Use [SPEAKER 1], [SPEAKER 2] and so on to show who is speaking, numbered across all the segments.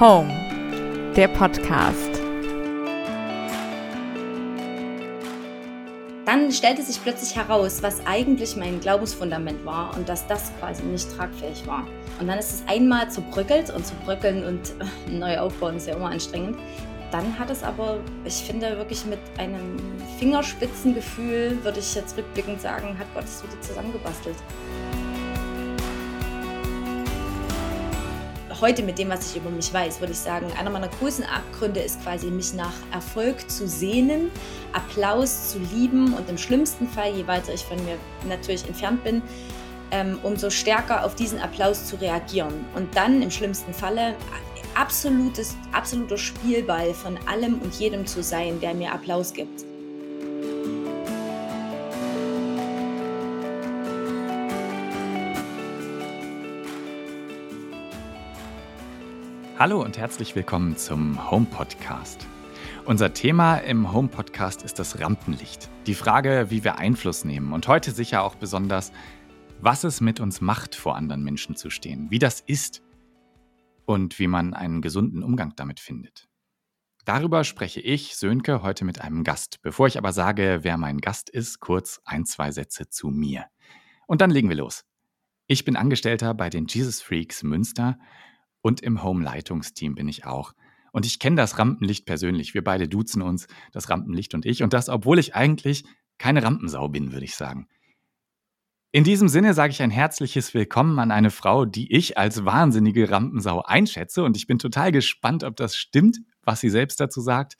[SPEAKER 1] Home, der Podcast.
[SPEAKER 2] Dann stellte sich plötzlich heraus, was eigentlich mein Glaubensfundament war und dass das quasi nicht tragfähig war. Und dann ist es einmal zerbröckelt und zu bröckeln und äh, neu aufbauen ist ja immer anstrengend. Dann hat es aber, ich finde, wirklich mit einem Fingerspitzengefühl, würde ich jetzt rückblickend sagen, hat Gott es wieder zusammengebastelt. Heute mit dem, was ich über mich weiß, würde ich sagen, einer meiner größten Abgründe ist quasi, mich nach Erfolg zu sehnen, Applaus zu lieben und im schlimmsten Fall, je weiter ich von mir natürlich entfernt bin, ähm, umso stärker auf diesen Applaus zu reagieren. Und dann im schlimmsten Falle absolutes, absoluter Spielball von allem und jedem zu sein, der mir Applaus gibt.
[SPEAKER 3] Hallo und herzlich willkommen zum Home Podcast. Unser Thema im Home Podcast ist das Rampenlicht. Die Frage, wie wir Einfluss nehmen und heute sicher auch besonders, was es mit uns macht, vor anderen Menschen zu stehen, wie das ist und wie man einen gesunden Umgang damit findet. Darüber spreche ich, Sönke, heute mit einem Gast. Bevor ich aber sage, wer mein Gast ist, kurz ein, zwei Sätze zu mir. Und dann legen wir los. Ich bin Angestellter bei den Jesus Freaks Münster und im Home-Leitungsteam bin ich auch. Und ich kenne das Rampenlicht persönlich. Wir beide duzen uns, das Rampenlicht und ich. Und das, obwohl ich eigentlich keine Rampensau bin, würde ich sagen. In diesem Sinne sage ich ein herzliches Willkommen an eine Frau, die ich als wahnsinnige Rampensau einschätze. Und ich bin total gespannt, ob das stimmt, was sie selbst dazu sagt.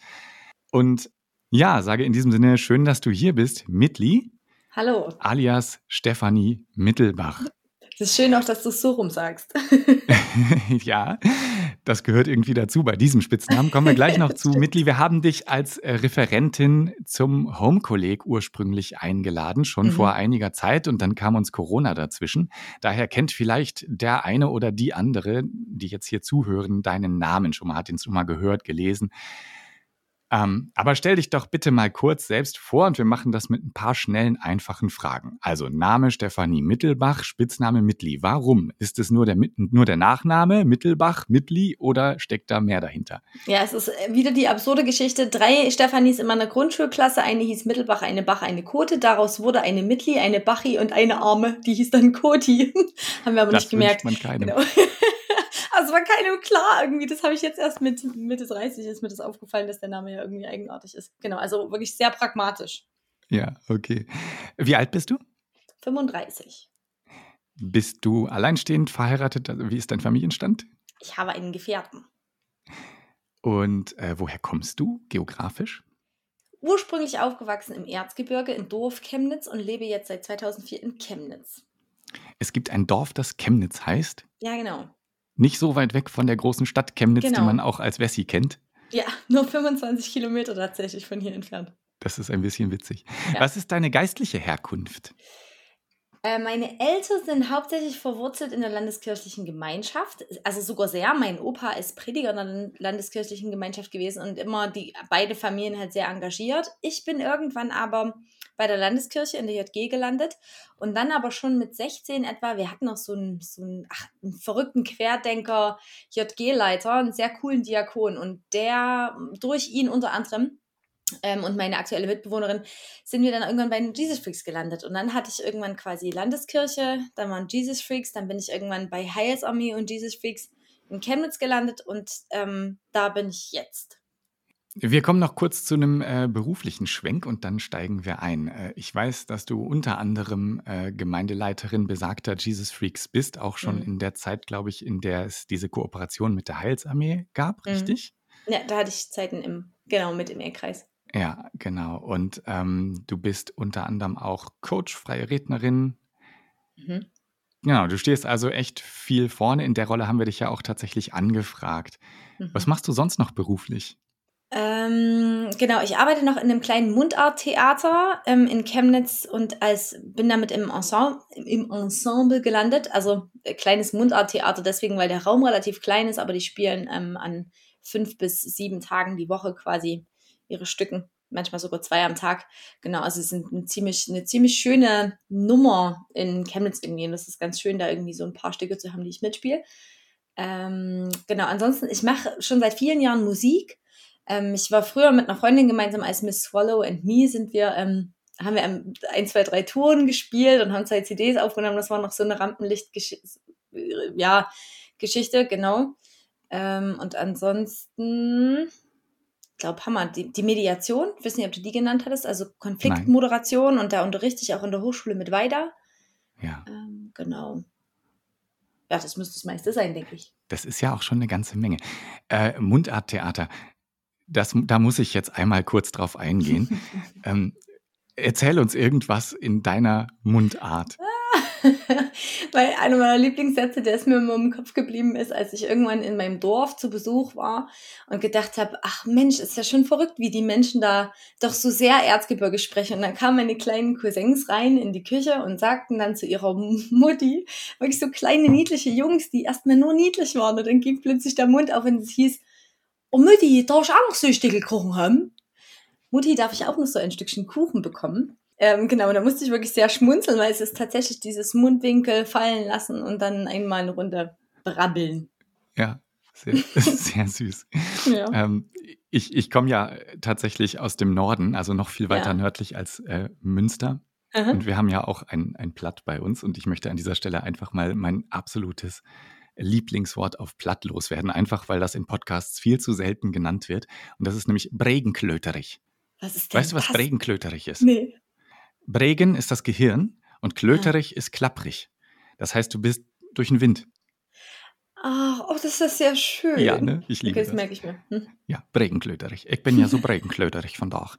[SPEAKER 3] Und ja, sage in diesem Sinne schön, dass du hier bist, Mitli.
[SPEAKER 2] Hallo.
[SPEAKER 3] Alias Stefanie Mittelbach.
[SPEAKER 2] Es ist schön auch, dass du es so rum sagst.
[SPEAKER 3] ja, das gehört irgendwie dazu. Bei diesem Spitznamen kommen wir gleich noch zu. Mitli, wir haben dich als äh, Referentin zum Home-Kolleg ursprünglich eingeladen, schon mhm. vor einiger Zeit. Und dann kam uns Corona dazwischen. Daher kennt vielleicht der eine oder die andere, die jetzt hier zuhören, deinen Namen schon mal, hat ihn schon mal gehört, gelesen. Ähm, aber stell dich doch bitte mal kurz selbst vor und wir machen das mit ein paar schnellen, einfachen Fragen. Also Name Stefanie Mittelbach, Spitzname Mittli. Warum? Ist es nur der, nur der Nachname Mittelbach, Mittli oder steckt da mehr dahinter?
[SPEAKER 2] Ja, es ist äh, wieder die absurde Geschichte. Drei Stefanis in meiner Grundschulklasse. Eine hieß Mittelbach, eine Bach, eine Kote. Daraus wurde eine Mittli, eine Bachi und eine Arme. Die hieß dann Koti. Haben wir aber das nicht gemerkt.
[SPEAKER 3] Man keinem. Genau.
[SPEAKER 2] Also war keinem klar irgendwie. Das habe ich jetzt erst mit Mitte 30 ist mir das aufgefallen, dass der Name ja irgendwie eigenartig ist. Genau, also wirklich sehr pragmatisch.
[SPEAKER 3] Ja, okay. Wie alt bist du?
[SPEAKER 2] 35.
[SPEAKER 3] Bist du alleinstehend verheiratet? Also wie ist dein Familienstand?
[SPEAKER 2] Ich habe einen Gefährten.
[SPEAKER 3] Und äh, woher kommst du geografisch?
[SPEAKER 2] Ursprünglich aufgewachsen im Erzgebirge in Dorf Chemnitz und lebe jetzt seit 2004 in Chemnitz.
[SPEAKER 3] Es gibt ein Dorf, das Chemnitz heißt?
[SPEAKER 2] Ja, genau.
[SPEAKER 3] Nicht so weit weg von der großen Stadt Chemnitz, genau. die man auch als Wessi kennt.
[SPEAKER 2] Ja, nur 25 Kilometer tatsächlich von hier entfernt.
[SPEAKER 3] Das ist ein bisschen witzig. Ja. Was ist deine geistliche Herkunft?
[SPEAKER 2] Äh, meine Eltern sind hauptsächlich verwurzelt in der landeskirchlichen Gemeinschaft, also sogar sehr. Mein Opa ist Prediger in der landeskirchlichen Gemeinschaft gewesen und immer die beide Familien halt sehr engagiert. Ich bin irgendwann aber bei der Landeskirche in der JG gelandet und dann aber schon mit 16 etwa, wir hatten noch so einen, so einen, ach, einen verrückten Querdenker, JG-Leiter, einen sehr coolen Diakon und der durch ihn unter anderem ähm, und meine aktuelle Mitbewohnerin sind wir dann irgendwann bei den Jesus Freaks gelandet. Und dann hatte ich irgendwann quasi Landeskirche, dann waren Jesus Freaks, dann bin ich irgendwann bei Heilsarmee und Jesus Freaks in Chemnitz gelandet und ähm, da bin ich jetzt.
[SPEAKER 3] Wir kommen noch kurz zu einem äh, beruflichen Schwenk und dann steigen wir ein. Äh, ich weiß, dass du unter anderem äh, Gemeindeleiterin besagter Jesus Freaks bist, auch schon mhm. in der Zeit, glaube ich, in der es diese Kooperation mit der Heilsarmee gab, mhm. richtig?
[SPEAKER 2] Ja, da hatte ich Zeiten im, genau, mit im Ehrkreis.
[SPEAKER 3] Ja, genau. Und ähm, du bist unter anderem auch Coach, freie Rednerin. Mhm. Genau, du stehst also echt viel vorne. In der Rolle haben wir dich ja auch tatsächlich angefragt. Mhm. Was machst du sonst noch beruflich?
[SPEAKER 2] Ähm, genau, ich arbeite noch in einem kleinen Mundarttheater ähm, in Chemnitz und als bin damit im Ensemble, im Ensemble gelandet. Also äh, kleines Mundarttheater deswegen, weil der Raum relativ klein ist, aber die spielen ähm, an fünf bis sieben Tagen die Woche quasi ihre Stücken, manchmal sogar zwei am Tag. Genau, also es sind eine ziemlich, eine ziemlich schöne Nummer in Chemnitz irgendwie. Und das ist ganz schön, da irgendwie so ein paar Stücke zu haben, die ich mitspiele. Ähm, genau, ansonsten, ich mache schon seit vielen Jahren Musik. Ähm, ich war früher mit einer Freundin gemeinsam als Miss Swallow and Me sind wir, ähm, haben wir ein, zwei, drei Touren gespielt und haben zwei CDs aufgenommen. Das war noch so eine Rampenlicht-Geschichte, ja, Geschichte, genau. Ähm, und ansonsten, ich glaube, Hammer, die, die Mediation, ich weiß nicht, ob du die genannt hattest, also Konfliktmoderation Nein. und da unterrichte ich auch in der Hochschule mit weiter.
[SPEAKER 3] Ja.
[SPEAKER 2] Ähm, genau. Ja, das müsste das meiste sein, denke ich.
[SPEAKER 3] Das ist ja auch schon eine ganze Menge. Äh, Mundarttheater, das, da muss ich jetzt einmal kurz drauf eingehen. ähm, erzähl uns irgendwas in deiner Mundart.
[SPEAKER 2] Weil einer meiner Lieblingssätze, der ist mir immer im Kopf geblieben ist, als ich irgendwann in meinem Dorf zu Besuch war und gedacht habe, ach Mensch, ist ja schon verrückt, wie die Menschen da doch so sehr Erzgebirge sprechen. Und dann kamen meine kleinen Cousins rein in die Küche und sagten dann zu ihrer Mutti, wirklich so kleine niedliche Jungs, die erstmal nur niedlich waren. Und dann ging plötzlich der Mund auf und es hieß, oh Mutti, darf ich auch noch so ein Stückchen Kuchen haben? Mutti, darf ich auch noch so ein Stückchen Kuchen bekommen? Ähm, genau, da musste ich wirklich sehr schmunzeln, weil es ist tatsächlich dieses Mundwinkel fallen lassen und dann einmal eine Runde brabbeln.
[SPEAKER 3] Ja, sehr, sehr süß. Ja. Ähm, ich ich komme ja tatsächlich aus dem Norden, also noch viel weiter ja. nördlich als äh, Münster. Aha. Und wir haben ja auch ein, ein Platt bei uns. Und ich möchte an dieser Stelle einfach mal mein absolutes Lieblingswort auf Platt loswerden, einfach weil das in Podcasts viel zu selten genannt wird. Und das ist nämlich Bregenklöterich.
[SPEAKER 2] Was ist denn
[SPEAKER 3] Weißt du, was
[SPEAKER 2] das?
[SPEAKER 3] Bregenklöterich ist?
[SPEAKER 2] Nee.
[SPEAKER 3] Bregen ist das Gehirn und klöterig ja. ist klapprig. Das heißt, du bist durch den Wind.
[SPEAKER 2] Ach, oh, das ist sehr schön.
[SPEAKER 3] Ja, ne? Ich liebe
[SPEAKER 2] okay, das.
[SPEAKER 3] das
[SPEAKER 2] merke ich mir. Hm?
[SPEAKER 3] Ja, Bregenklöterig. Ich bin ja so Bregenklöterig von da.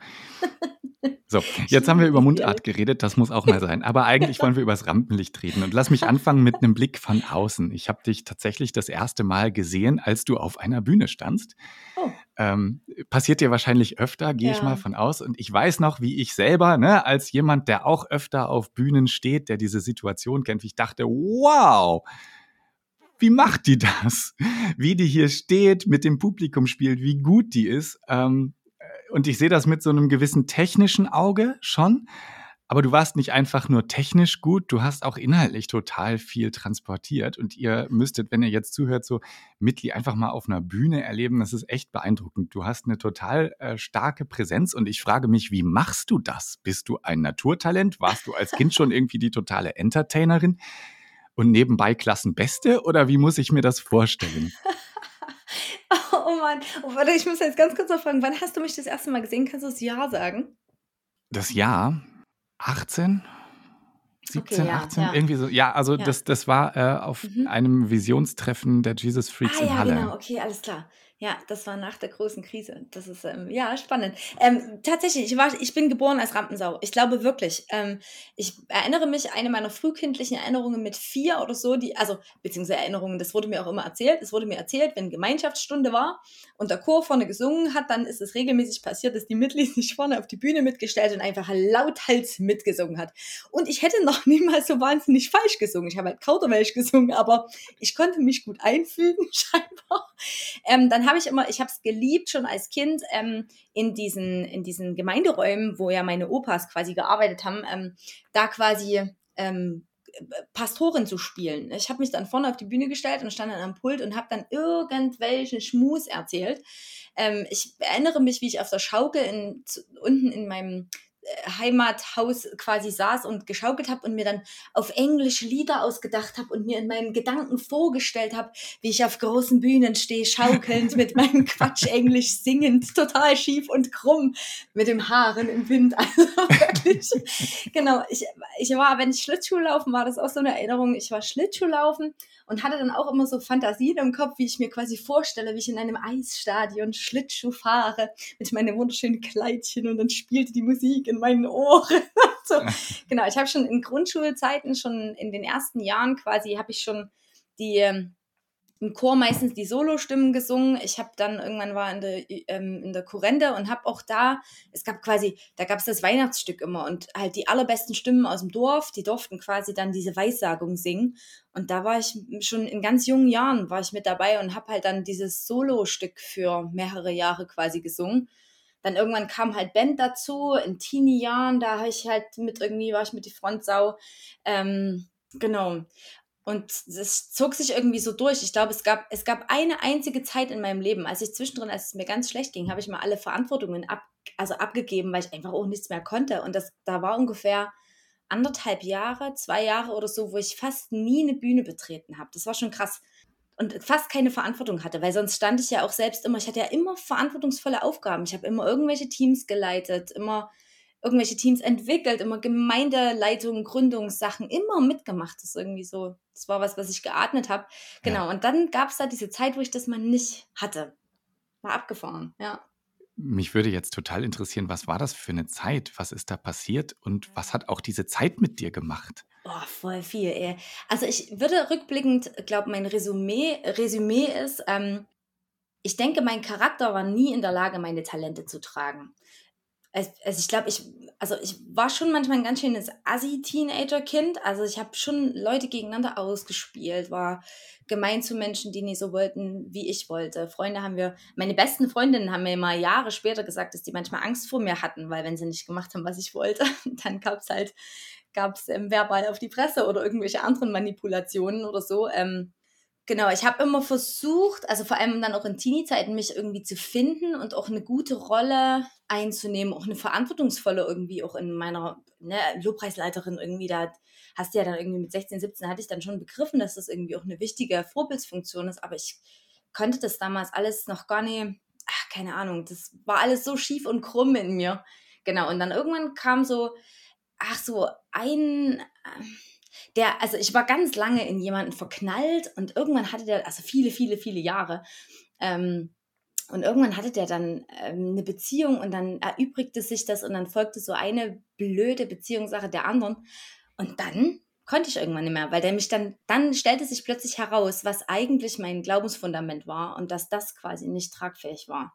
[SPEAKER 3] So, jetzt haben wir über Mundart geredet, das muss auch mal sein. Aber eigentlich wollen wir über das Rampenlicht reden. Und lass mich anfangen mit einem Blick von außen. Ich habe dich tatsächlich das erste Mal gesehen, als du auf einer Bühne standst. Oh. Ähm, passiert dir wahrscheinlich öfter, gehe ja. ich mal von aus. Und ich weiß noch, wie ich selber, ne, als jemand, der auch öfter auf Bühnen steht, der diese Situation kennt, wie ich dachte, wow, wie macht die das? Wie die hier steht, mit dem Publikum spielt, wie gut die ist. Ähm, und ich sehe das mit so einem gewissen technischen Auge schon. Aber du warst nicht einfach nur technisch gut, du hast auch inhaltlich total viel transportiert. Und ihr müsstet, wenn ihr jetzt zuhört, so Mitli einfach mal auf einer Bühne erleben. Das ist echt beeindruckend. Du hast eine total äh, starke Präsenz und ich frage mich, wie machst du das? Bist du ein Naturtalent? Warst du als Kind schon irgendwie die totale Entertainerin und nebenbei Klassenbeste? Oder wie muss ich mir das vorstellen?
[SPEAKER 2] Oh Mann. Oh, warte, ich muss jetzt ganz kurz noch fragen, wann hast du mich das erste Mal gesehen? Kannst du das Jahr sagen?
[SPEAKER 3] Das Jahr? 18? 17, okay, ja, 18, ja. irgendwie so. Ja, also ja. Das, das war äh, auf mhm. einem Visionstreffen der Jesus Freaks ah, in Halle. Ja, genau,
[SPEAKER 2] okay, alles klar. Ja, das war nach der großen Krise. Das ist ähm, ja spannend. Ähm, tatsächlich, ich, war, ich bin geboren als Rampensau. Ich glaube wirklich. Ähm, ich erinnere mich, eine meiner frühkindlichen Erinnerungen mit vier oder so, die, also beziehungsweise Erinnerungen, das wurde mir auch immer erzählt. Es wurde mir erzählt, wenn Gemeinschaftsstunde war und der Chor vorne gesungen hat, dann ist es regelmäßig passiert, dass die Mitglieder sich vorne auf die Bühne mitgestellt und einfach lauthals mitgesungen hat. Und ich hätte noch niemals so wahnsinnig falsch gesungen. Ich habe halt Kauderwelsch gesungen, aber ich konnte mich gut einfügen, scheinbar. Ähm, dann habe ich immer, ich habe es geliebt schon als Kind ähm, in diesen in diesen Gemeinderäumen, wo ja meine Opas quasi gearbeitet haben, ähm, da quasi ähm, Pastorin zu spielen. Ich habe mich dann vorne auf die Bühne gestellt und stand dann am Pult und habe dann irgendwelchen Schmus erzählt. Ähm, ich erinnere mich, wie ich auf der Schaukel in, zu, unten in meinem Heimathaus quasi saß und geschaukelt habe und mir dann auf Englisch Lieder ausgedacht habe und mir in meinen Gedanken vorgestellt habe, wie ich auf großen Bühnen stehe, schaukelnd mit meinem Quatsch Englisch singend, total schief und krumm mit dem Haaren im Wind. Also wirklich. genau, ich, ich war, wenn ich Schlittschuh laufen, war das auch so eine Erinnerung. Ich war Schlittschuh laufen und hatte dann auch immer so Fantasien im Kopf, wie ich mir quasi vorstelle, wie ich in einem Eisstadion Schlittschuh fahre mit meinem wunderschönen Kleidchen und dann spielte die Musik in meinen Ohren. so. Genau, ich habe schon in Grundschulzeiten, schon in den ersten Jahren quasi, habe ich schon die ähm, im Chor meistens die Solostimmen gesungen. Ich habe dann irgendwann war in der, ähm, in der Kurrente und habe auch da, es gab quasi, da gab es das Weihnachtsstück immer und halt die allerbesten Stimmen aus dem Dorf, die durften quasi dann diese Weissagung singen. Und da war ich schon in ganz jungen Jahren war ich mit dabei und habe halt dann dieses Solostück für mehrere Jahre quasi gesungen. Dann irgendwann kam halt Band dazu, in Teenie-Jahren, da habe ich halt mit irgendwie, war ich mit die Frontsau. Ähm, genau. Und das zog sich irgendwie so durch. Ich glaube, es gab, es gab eine einzige Zeit in meinem Leben, als ich zwischendrin, als es mir ganz schlecht ging, habe ich mal alle Verantwortungen ab, also abgegeben, weil ich einfach auch nichts mehr konnte. Und das, da war ungefähr anderthalb Jahre, zwei Jahre oder so, wo ich fast nie eine Bühne betreten habe. Das war schon krass. Und fast keine Verantwortung hatte, weil sonst stand ich ja auch selbst immer, ich hatte ja immer verantwortungsvolle Aufgaben. Ich habe immer irgendwelche Teams geleitet, immer irgendwelche Teams entwickelt, immer Gemeindeleitung, Gründungssachen, immer mitgemacht. Das ist irgendwie so, das war was, was ich geatmet habe. Genau. Ja. Und dann gab es da diese Zeit, wo ich das mal nicht hatte. War abgefahren, ja.
[SPEAKER 3] Mich würde jetzt total interessieren, was war das für eine Zeit? Was ist da passiert und was hat auch diese Zeit mit dir gemacht?
[SPEAKER 2] Oh, voll viel, ey. Also ich würde rückblickend, glaube mein Resümee, Resümee ist, ähm, ich denke, mein Charakter war nie in der Lage, meine Talente zu tragen also ich glaube, ich, also ich war schon manchmal ein ganz schönes Assi-Teenager-Kind. Also ich habe schon Leute gegeneinander ausgespielt, war gemein zu Menschen, die nicht so wollten, wie ich wollte. Freunde haben wir, meine besten Freundinnen haben mir mal Jahre später gesagt, dass die manchmal Angst vor mir hatten, weil wenn sie nicht gemacht haben, was ich wollte, dann gab es halt, gab es ähm, verbal auf die Presse oder irgendwelche anderen Manipulationen oder so. Ähm, Genau, ich habe immer versucht, also vor allem dann auch in Teenie-Zeiten, mich irgendwie zu finden und auch eine gute Rolle einzunehmen, auch eine verantwortungsvolle irgendwie auch in meiner ne, Lobpreisleiterin irgendwie da hast du ja dann irgendwie mit 16, 17 hatte ich dann schon begriffen, dass das irgendwie auch eine wichtige Vorbildsfunktion ist, aber ich konnte das damals alles noch gar nicht, ach, keine Ahnung, das war alles so schief und krumm in mir. Genau, und dann irgendwann kam so, ach so, ein, äh, der, also ich war ganz lange in jemanden verknallt und irgendwann hatte der, also viele, viele, viele Jahre, ähm, und irgendwann hatte der dann ähm, eine Beziehung und dann erübrigte sich das und dann folgte so eine blöde Beziehungssache der anderen. Und dann konnte ich irgendwann nicht mehr, weil der mich dann, dann stellte sich plötzlich heraus, was eigentlich mein Glaubensfundament war und dass das quasi nicht tragfähig war.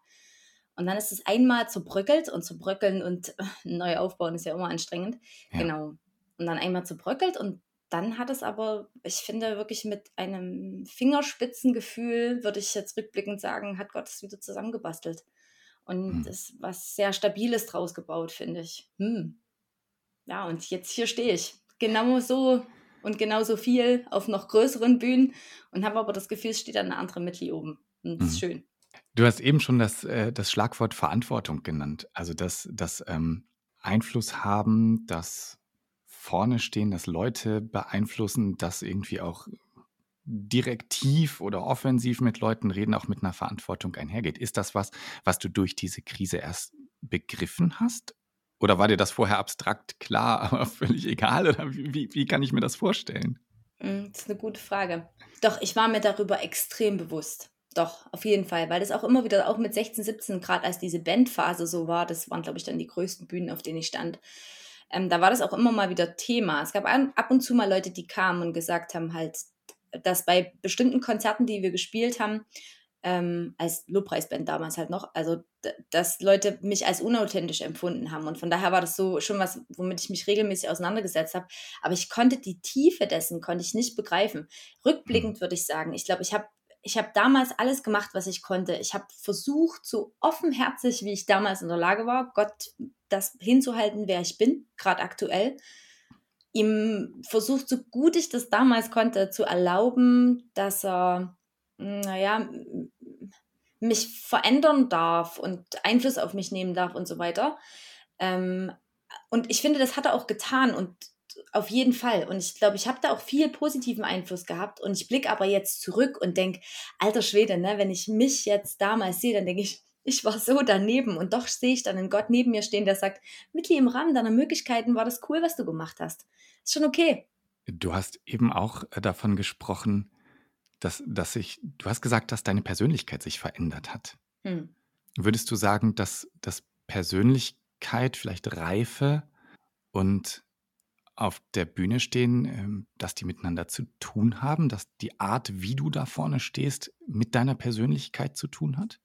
[SPEAKER 2] Und dann ist es einmal zerbröckelt und zerbröckeln und neu aufbauen ist ja immer anstrengend. Ja. Genau. Und dann einmal zerbröckelt und dann hat es aber, ich finde, wirklich mit einem Fingerspitzengefühl, würde ich jetzt rückblickend sagen, hat Gott es wieder zusammengebastelt. Und hm. ist was sehr Stabiles draus gebaut, finde ich. Hm. Ja, und jetzt hier stehe ich. Genau so und genauso viel auf noch größeren Bühnen und habe aber das Gefühl, es steht eine andere Mittel oben. Und das ist hm. schön.
[SPEAKER 3] Du hast eben schon das, äh, das Schlagwort Verantwortung genannt. Also das, das ähm, Einfluss haben, das vorne stehen, dass Leute beeinflussen, dass irgendwie auch direktiv oder offensiv mit Leuten reden, auch mit einer Verantwortung einhergeht. Ist das was, was du durch diese Krise erst begriffen hast? Oder war dir das vorher abstrakt klar, aber völlig egal? Oder wie, wie kann ich mir das vorstellen?
[SPEAKER 2] Hm, das ist eine gute Frage. Doch, ich war mir darüber extrem bewusst. Doch, auf jeden Fall, weil das auch immer wieder, auch mit 16, 17, gerade als diese Bandphase so war, das waren, glaube ich, dann die größten Bühnen, auf denen ich stand, ähm, da war das auch immer mal wieder Thema. Es gab ab und zu mal Leute, die kamen und gesagt haben halt, dass bei bestimmten Konzerten, die wir gespielt haben, ähm, als Lobpreisband damals halt noch, also dass Leute mich als unauthentisch empfunden haben. Und von daher war das so schon was, womit ich mich regelmäßig auseinandergesetzt habe. Aber ich konnte die Tiefe dessen, konnte ich nicht begreifen. Rückblickend mhm. würde ich sagen, ich glaube, ich habe ich habe damals alles gemacht, was ich konnte. Ich habe versucht, so offenherzig, wie ich damals in der Lage war, Gott das hinzuhalten, wer ich bin, gerade aktuell. Ihm versucht, so gut ich das damals konnte, zu erlauben, dass er, naja, mich verändern darf und Einfluss auf mich nehmen darf und so weiter. Ähm, und ich finde, das hat er auch getan und auf jeden Fall. Und ich glaube, ich habe da auch viel positiven Einfluss gehabt. Und ich blicke aber jetzt zurück und denke, alter Schwede, ne, wenn ich mich jetzt damals sehe, dann denke ich, ich war so daneben. Und doch sehe ich dann einen Gott neben mir stehen, der sagt, Mitli, im Rahmen deiner Möglichkeiten war das cool, was du gemacht hast. Ist schon okay.
[SPEAKER 3] Du hast eben auch äh, davon gesprochen, dass, dass sich, du hast gesagt, dass deine Persönlichkeit sich verändert hat. Hm. Würdest du sagen, dass, dass Persönlichkeit, vielleicht Reife und auf der Bühne stehen, ähm, dass die miteinander zu tun haben, dass die Art, wie du da vorne stehst, mit deiner Persönlichkeit zu tun hat?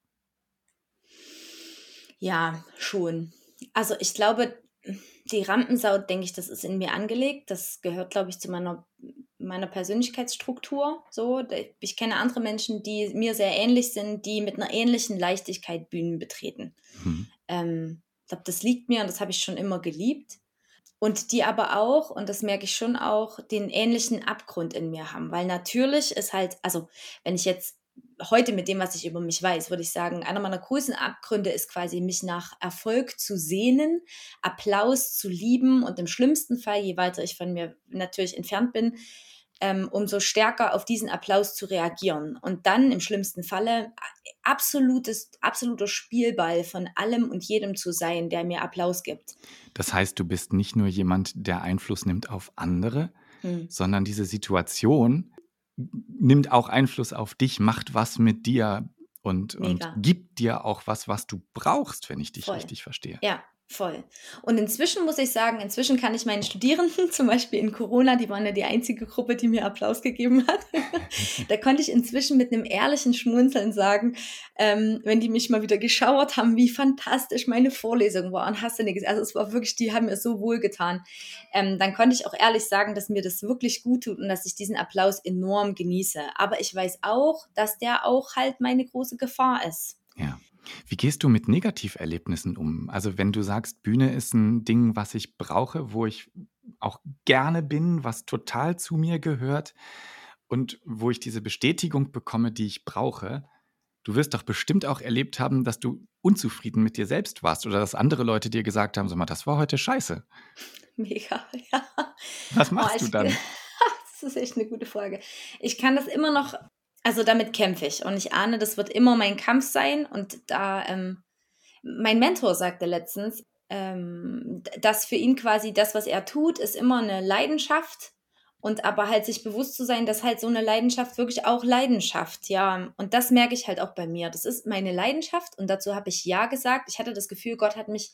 [SPEAKER 2] Ja, schon. Also ich glaube, die Rampensau, denke ich, das ist in mir angelegt. Das gehört, glaube ich, zu meiner, meiner Persönlichkeitsstruktur. So, ich kenne andere Menschen, die mir sehr ähnlich sind, die mit einer ähnlichen Leichtigkeit Bühnen betreten. Mhm. Ähm, ich glaube, das liegt mir und das habe ich schon immer geliebt. Und die aber auch, und das merke ich schon auch, den ähnlichen Abgrund in mir haben. Weil natürlich ist halt, also wenn ich jetzt heute mit dem, was ich über mich weiß, würde ich sagen, einer meiner größten Abgründe ist quasi, mich nach Erfolg zu sehnen, Applaus zu lieben und im schlimmsten Fall, je weiter ich von mir natürlich entfernt bin, ähm, umso stärker auf diesen Applaus zu reagieren. Und dann im schlimmsten Falle absolutes, absoluter Spielball von allem und jedem zu sein, der mir Applaus gibt.
[SPEAKER 3] Das heißt, du bist nicht nur jemand, der Einfluss nimmt auf andere, hm. sondern diese Situation nimmt auch Einfluss auf dich, macht was mit dir und, und gibt dir auch was, was du brauchst, wenn ich dich Voll. richtig verstehe.
[SPEAKER 2] Ja, Voll. Und inzwischen muss ich sagen, inzwischen kann ich meinen Studierenden, zum Beispiel in Corona, die waren ja die einzige Gruppe, die mir Applaus gegeben hat, da konnte ich inzwischen mit einem ehrlichen Schmunzeln sagen, ähm, wenn die mich mal wieder geschauert haben, wie fantastisch meine Vorlesung war und hast du nichts. Also es war wirklich, die haben mir so wohl getan. Ähm, dann konnte ich auch ehrlich sagen, dass mir das wirklich gut tut und dass ich diesen Applaus enorm genieße. Aber ich weiß auch, dass der auch halt meine große Gefahr ist.
[SPEAKER 3] Ja. Wie gehst du mit Negativerlebnissen um? Also wenn du sagst, Bühne ist ein Ding, was ich brauche, wo ich auch gerne bin, was total zu mir gehört und wo ich diese Bestätigung bekomme, die ich brauche. Du wirst doch bestimmt auch erlebt haben, dass du unzufrieden mit dir selbst warst oder dass andere Leute dir gesagt haben, sag mal, das war heute scheiße.
[SPEAKER 2] Mega, ja.
[SPEAKER 3] Was machst oh, du dann?
[SPEAKER 2] das ist echt eine gute Frage. Ich kann das immer noch also damit kämpfe ich und ich ahne, das wird immer mein Kampf sein. Und da, ähm, mein Mentor sagte letztens, ähm, dass für ihn quasi das, was er tut, ist immer eine Leidenschaft. Und aber halt sich bewusst zu sein, dass halt so eine Leidenschaft wirklich auch Leidenschaft, ja. Und das merke ich halt auch bei mir. Das ist meine Leidenschaft und dazu habe ich Ja gesagt. Ich hatte das Gefühl, Gott hat mich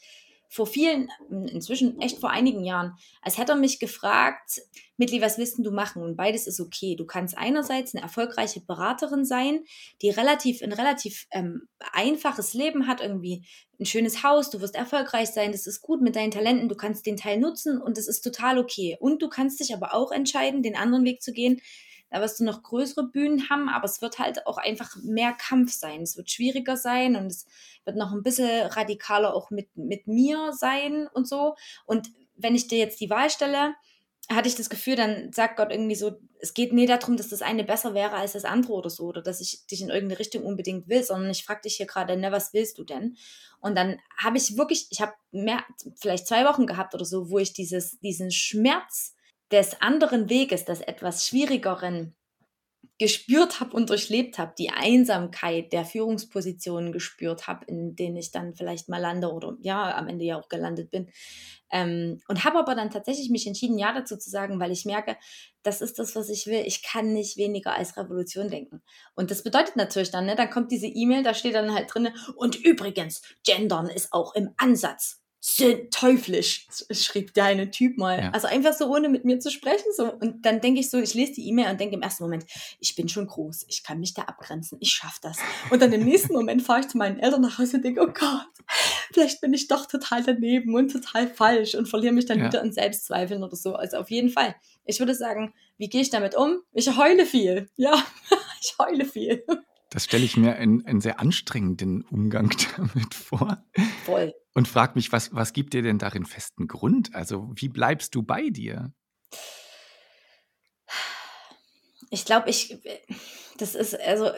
[SPEAKER 2] vor vielen, inzwischen echt vor einigen Jahren, als hätte er mich gefragt, Mitli, was willst du machen? Und beides ist okay. Du kannst einerseits eine erfolgreiche Beraterin sein, die relativ ein relativ ähm, einfaches Leben hat, irgendwie ein schönes Haus, du wirst erfolgreich sein, das ist gut mit deinen Talenten, du kannst den Teil nutzen und das ist total okay. Und du kannst dich aber auch entscheiden, den anderen Weg zu gehen, da wirst du noch größere Bühnen haben, aber es wird halt auch einfach mehr Kampf sein. Es wird schwieriger sein und es wird noch ein bisschen radikaler auch mit, mit mir sein und so. Und wenn ich dir jetzt die Wahl stelle, hatte ich das Gefühl, dann sagt Gott irgendwie so, es geht nie darum, dass das eine besser wäre als das andere oder so, oder dass ich dich in irgendeine Richtung unbedingt will, sondern ich frage dich hier gerade, ne, was willst du denn? Und dann habe ich wirklich, ich habe mehr, vielleicht zwei Wochen gehabt oder so, wo ich dieses, diesen Schmerz des anderen Weges, des etwas schwierigeren gespürt habe und durchlebt habe, die Einsamkeit der Führungspositionen gespürt habe, in denen ich dann vielleicht mal lande oder ja, am Ende ja auch gelandet bin. Ähm, und habe aber dann tatsächlich mich entschieden, ja dazu zu sagen, weil ich merke, das ist das, was ich will. Ich kann nicht weniger als Revolution denken. Und das bedeutet natürlich dann, ne, dann kommt diese E-Mail, da steht dann halt drin, und übrigens, Gendern ist auch im Ansatz teuflisch, schrieb der eine Typ mal. Ja. Also einfach so, ohne mit mir zu sprechen. So. Und dann denke ich so, ich lese die E-Mail und denke im ersten Moment, ich bin schon groß, ich kann mich da abgrenzen, ich schaffe das. Und dann im nächsten Moment fahre ich zu meinen Eltern nach Hause und denke, oh Gott, vielleicht bin ich doch total daneben und total falsch und verliere mich dann ja. wieder in Selbstzweifeln oder so. Also auf jeden Fall. Ich würde sagen, wie gehe ich damit um? Ich heule viel. Ja, ich heule viel.
[SPEAKER 3] Das stelle ich mir einen, einen sehr anstrengenden Umgang damit vor.
[SPEAKER 2] Voll.
[SPEAKER 3] Und frag mich, was, was gibt dir denn darin festen Grund? Also, wie bleibst du bei dir?
[SPEAKER 2] Ich glaube, ich, das ist, also,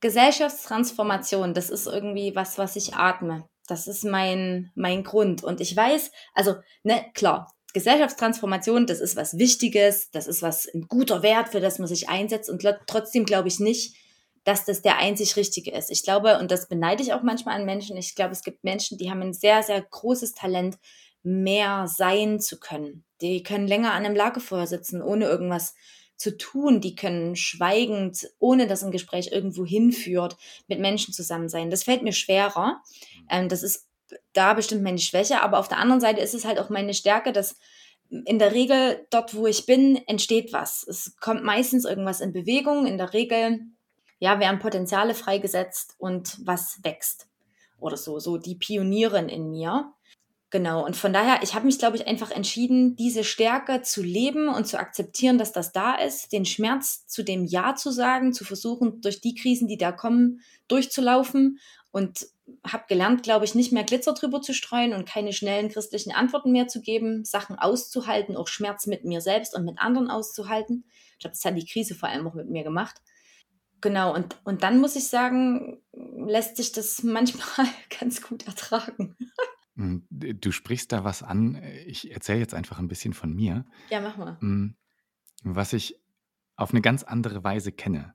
[SPEAKER 2] Gesellschaftstransformation, das ist irgendwie was, was ich atme. Das ist mein, mein Grund. Und ich weiß, also, ne, klar, Gesellschaftstransformation, das ist was Wichtiges, das ist was ein guter Wert, für das man sich einsetzt. Und trotzdem glaube ich nicht, dass das der einzig Richtige ist. Ich glaube, und das beneide ich auch manchmal an Menschen, ich glaube, es gibt Menschen, die haben ein sehr, sehr großes Talent, mehr sein zu können. Die können länger an einem Lagerfeuer sitzen, ohne irgendwas zu tun. Die können schweigend, ohne dass ein Gespräch irgendwo hinführt, mit Menschen zusammen sein. Das fällt mir schwerer. Ähm, das ist da bestimmt meine Schwäche, aber auf der anderen Seite ist es halt auch meine Stärke, dass in der Regel dort, wo ich bin, entsteht was. Es kommt meistens irgendwas in Bewegung. In der Regel ja, werden Potenziale freigesetzt und was wächst. Oder so, so die Pionierin in mir. Genau, und von daher, ich habe mich, glaube ich, einfach entschieden, diese Stärke zu leben und zu akzeptieren, dass das da ist, den Schmerz zu dem Ja zu sagen, zu versuchen, durch die Krisen, die da kommen, durchzulaufen und habe gelernt, glaube ich, nicht mehr Glitzer drüber zu streuen und keine schnellen christlichen Antworten mehr zu geben, Sachen auszuhalten, auch Schmerz mit mir selbst und mit anderen auszuhalten. Ich glaube, das hat die Krise vor allem auch mit mir gemacht. Genau, und, und dann muss ich sagen, lässt sich das manchmal ganz gut ertragen.
[SPEAKER 3] Hm, du sprichst da was an. Ich erzähle jetzt einfach ein bisschen von mir.
[SPEAKER 2] Ja, mach mal.
[SPEAKER 3] Hm, was ich auf eine ganz andere Weise kenne.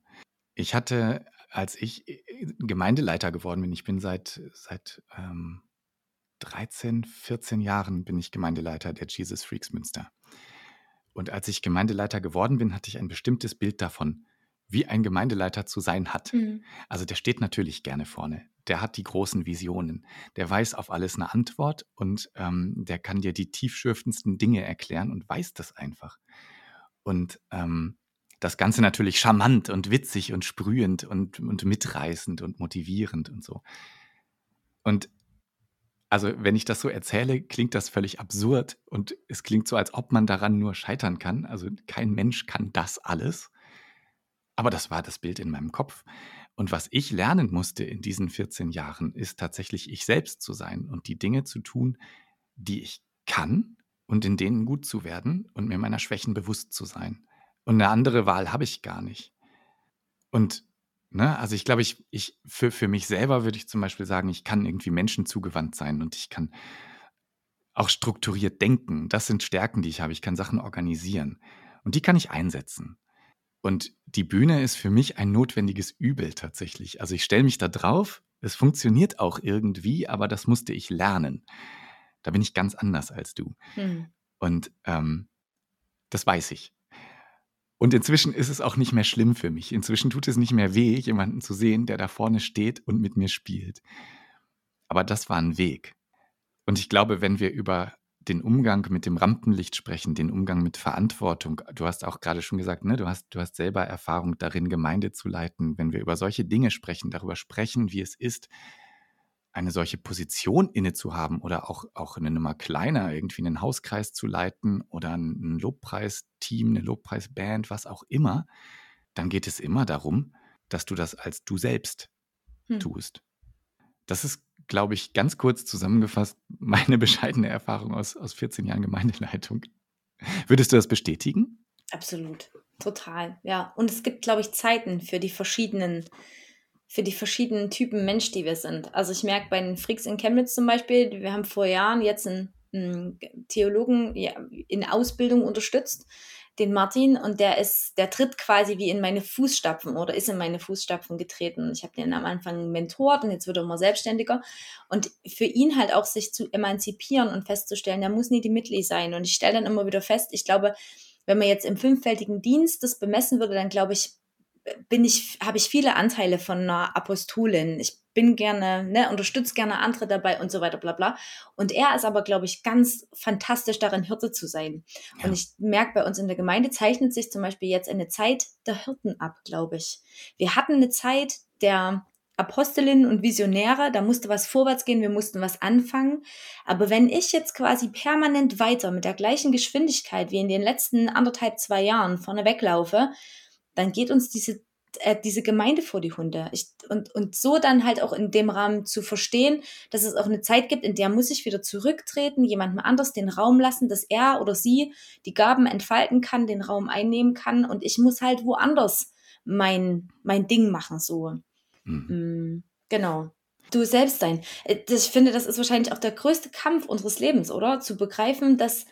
[SPEAKER 3] Ich hatte, als ich äh, Gemeindeleiter geworden bin, ich bin seit, seit ähm, 13, 14 Jahren bin ich Gemeindeleiter der Jesus Freaks Münster. Und als ich Gemeindeleiter geworden bin, hatte ich ein bestimmtes Bild davon, wie ein Gemeindeleiter zu sein hat. Mhm. Also der steht natürlich gerne vorne. Der hat die großen Visionen. Der weiß auf alles eine Antwort und ähm, der kann dir die tiefschürfendsten Dinge erklären und weiß das einfach. Und ähm, das Ganze natürlich charmant und witzig und sprühend und, und mitreißend und motivierend und so. Und also wenn ich das so erzähle, klingt das völlig absurd und es klingt so, als ob man daran nur scheitern kann. Also kein Mensch kann das alles. Aber das war das Bild in meinem Kopf. Und was ich lernen musste in diesen 14 Jahren, ist tatsächlich ich selbst zu sein und die Dinge zu tun, die ich kann und in denen gut zu werden und mir meiner Schwächen bewusst zu sein. Und eine andere Wahl habe ich gar nicht. Und ne, also ich glaube, ich, ich für, für mich selber würde ich zum Beispiel sagen, ich kann irgendwie Menschen zugewandt sein und ich kann auch strukturiert denken. Das sind Stärken, die ich habe. Ich kann Sachen organisieren. Und die kann ich einsetzen. Und die Bühne ist für mich ein notwendiges Übel tatsächlich. Also ich stelle mich da drauf, es funktioniert auch irgendwie, aber das musste ich lernen. Da bin ich ganz anders als du. Hm. Und ähm, das weiß ich. Und inzwischen ist es auch nicht mehr schlimm für mich. Inzwischen tut es nicht mehr weh, jemanden zu sehen, der da vorne steht und mit mir spielt. Aber das war ein Weg. Und ich glaube, wenn wir über den Umgang mit dem Rampenlicht sprechen, den Umgang mit Verantwortung. Du hast auch gerade schon gesagt, ne, du hast, du hast selber Erfahrung darin, Gemeinde zu leiten. Wenn wir über solche Dinge sprechen, darüber sprechen, wie es ist, eine solche Position inne zu haben oder auch, auch eine Nummer kleiner, irgendwie einen Hauskreis zu leiten oder ein Lobpreisteam, eine Lobpreisband, was auch immer, dann geht es immer darum, dass du das als du selbst hm. tust. Das ist glaube ich, ganz kurz zusammengefasst meine bescheidene Erfahrung aus, aus 14 Jahren Gemeindeleitung. Würdest du das bestätigen?
[SPEAKER 2] Absolut, total, ja. Und es gibt, glaube ich, Zeiten für die verschiedenen, für die verschiedenen Typen Mensch, die wir sind. Also ich merke bei den Freaks in Chemnitz zum Beispiel, wir haben vor Jahren jetzt einen, einen Theologen ja, in Ausbildung unterstützt, den Martin und der ist, der tritt quasi wie in meine Fußstapfen oder ist in meine Fußstapfen getreten. Ich habe den am Anfang mentort und jetzt wird er immer selbstständiger. Und für ihn halt auch sich zu emanzipieren und festzustellen, der muss nie die Mitli sein. Und ich stelle dann immer wieder fest, ich glaube, wenn man jetzt im fünffältigen Dienst das bemessen würde, dann glaube ich, bin ich, habe ich viele Anteile von einer Apostolin. Ich bin gerne, ne, unterstütze gerne andere dabei und so weiter, bla bla. Und er ist aber, glaube ich, ganz fantastisch darin, Hirte zu sein. Ja. Und ich merke, bei uns in der Gemeinde zeichnet sich zum Beispiel jetzt eine Zeit der Hirten ab, glaube ich. Wir hatten eine Zeit der Apostelinnen und Visionäre, da musste was vorwärts gehen, wir mussten was anfangen. Aber wenn ich jetzt quasi permanent weiter mit der gleichen Geschwindigkeit wie in den letzten anderthalb, zwei Jahren vorne weglaufe, dann geht uns diese, äh, diese Gemeinde vor die Hunde. Ich, und, und so dann halt auch in dem Rahmen zu verstehen, dass es auch eine Zeit gibt, in der muss ich wieder zurücktreten, jemandem anders den Raum lassen, dass er oder sie die Gaben entfalten kann, den Raum einnehmen kann und ich muss halt woanders mein, mein Ding machen, so. Mhm. Mm, genau du selbst sein. Äh, ich finde, das ist wahrscheinlich auch der größte Kampf unseres Lebens, oder? Zu begreifen, dass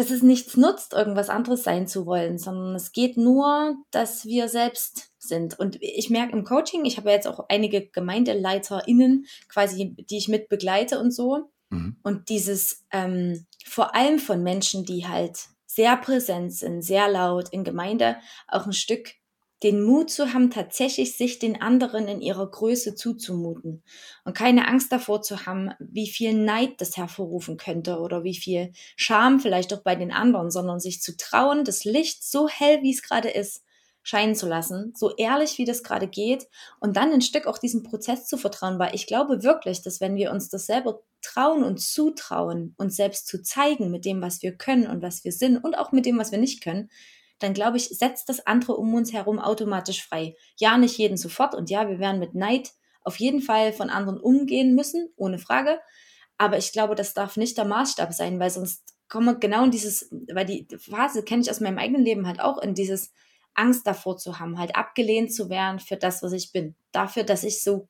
[SPEAKER 2] dass es nichts nutzt, irgendwas anderes sein zu wollen, sondern es geht nur, dass wir selbst sind. Und ich merke im Coaching, ich habe ja jetzt auch einige GemeindeleiterInnen quasi, die ich mit begleite und so. Mhm. Und dieses ähm, vor allem von Menschen, die halt sehr präsent sind, sehr laut in Gemeinde, auch ein Stück den Mut zu haben, tatsächlich sich den anderen in ihrer Größe zuzumuten. Und keine Angst davor zu haben, wie viel Neid das hervorrufen könnte oder wie viel Scham vielleicht auch bei den anderen, sondern sich zu trauen, das Licht so hell, wie es gerade ist, scheinen zu lassen, so ehrlich, wie das gerade geht und dann ein Stück auch diesem Prozess zu vertrauen, weil ich glaube wirklich, dass wenn wir uns das selber trauen und zutrauen, uns selbst zu zeigen mit dem, was wir können und was wir sind und auch mit dem, was wir nicht können, dann glaube ich, setzt das andere um uns herum automatisch frei. Ja, nicht jeden sofort und ja, wir werden mit Neid auf jeden Fall von anderen umgehen müssen, ohne Frage. Aber ich glaube, das darf nicht der Maßstab sein, weil sonst kommen wir genau in dieses, weil die Phase kenne ich aus meinem eigenen Leben halt auch, in dieses Angst davor zu haben, halt abgelehnt zu werden für das, was ich bin. Dafür, dass ich so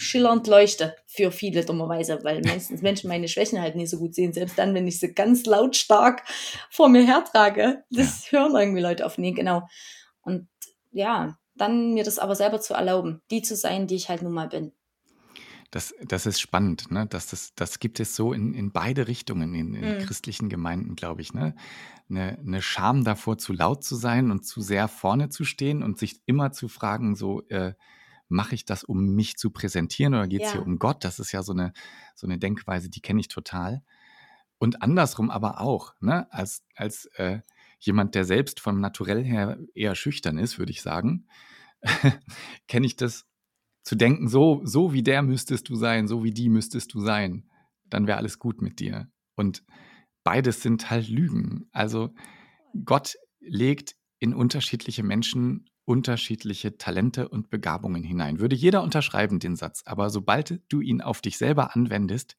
[SPEAKER 2] schillernd leuchte für viele dummerweise, weil meistens Menschen meine Schwächen halt nicht so gut sehen, selbst dann, wenn ich sie ganz lautstark vor mir hertrage. Das ja. hören irgendwie Leute auf. Nee, genau. Und ja, dann mir das aber selber zu erlauben, die zu sein, die ich halt nun mal bin.
[SPEAKER 3] Das, das ist spannend, ne? Das, das, das gibt es so in, in beide Richtungen in, in mhm. christlichen Gemeinden, glaube ich. Ne? Eine, eine Scham davor, zu laut zu sein und zu sehr vorne zu stehen und sich immer zu fragen, so, äh, mache ich das, um mich zu präsentieren oder geht es ja. hier um Gott? Das ist ja so eine, so eine Denkweise, die kenne ich total. Und andersrum aber auch, ne? als, als äh, jemand, der selbst vom Naturell her eher schüchtern ist, würde ich sagen, kenne ich das zu denken, so, so wie der müsstest du sein, so wie die müsstest du sein, dann wäre alles gut mit dir. Und beides sind halt Lügen. Also Gott legt in unterschiedliche Menschen unterschiedliche Talente und Begabungen hinein. Würde jeder unterschreiben den Satz, aber sobald du ihn auf dich selber anwendest,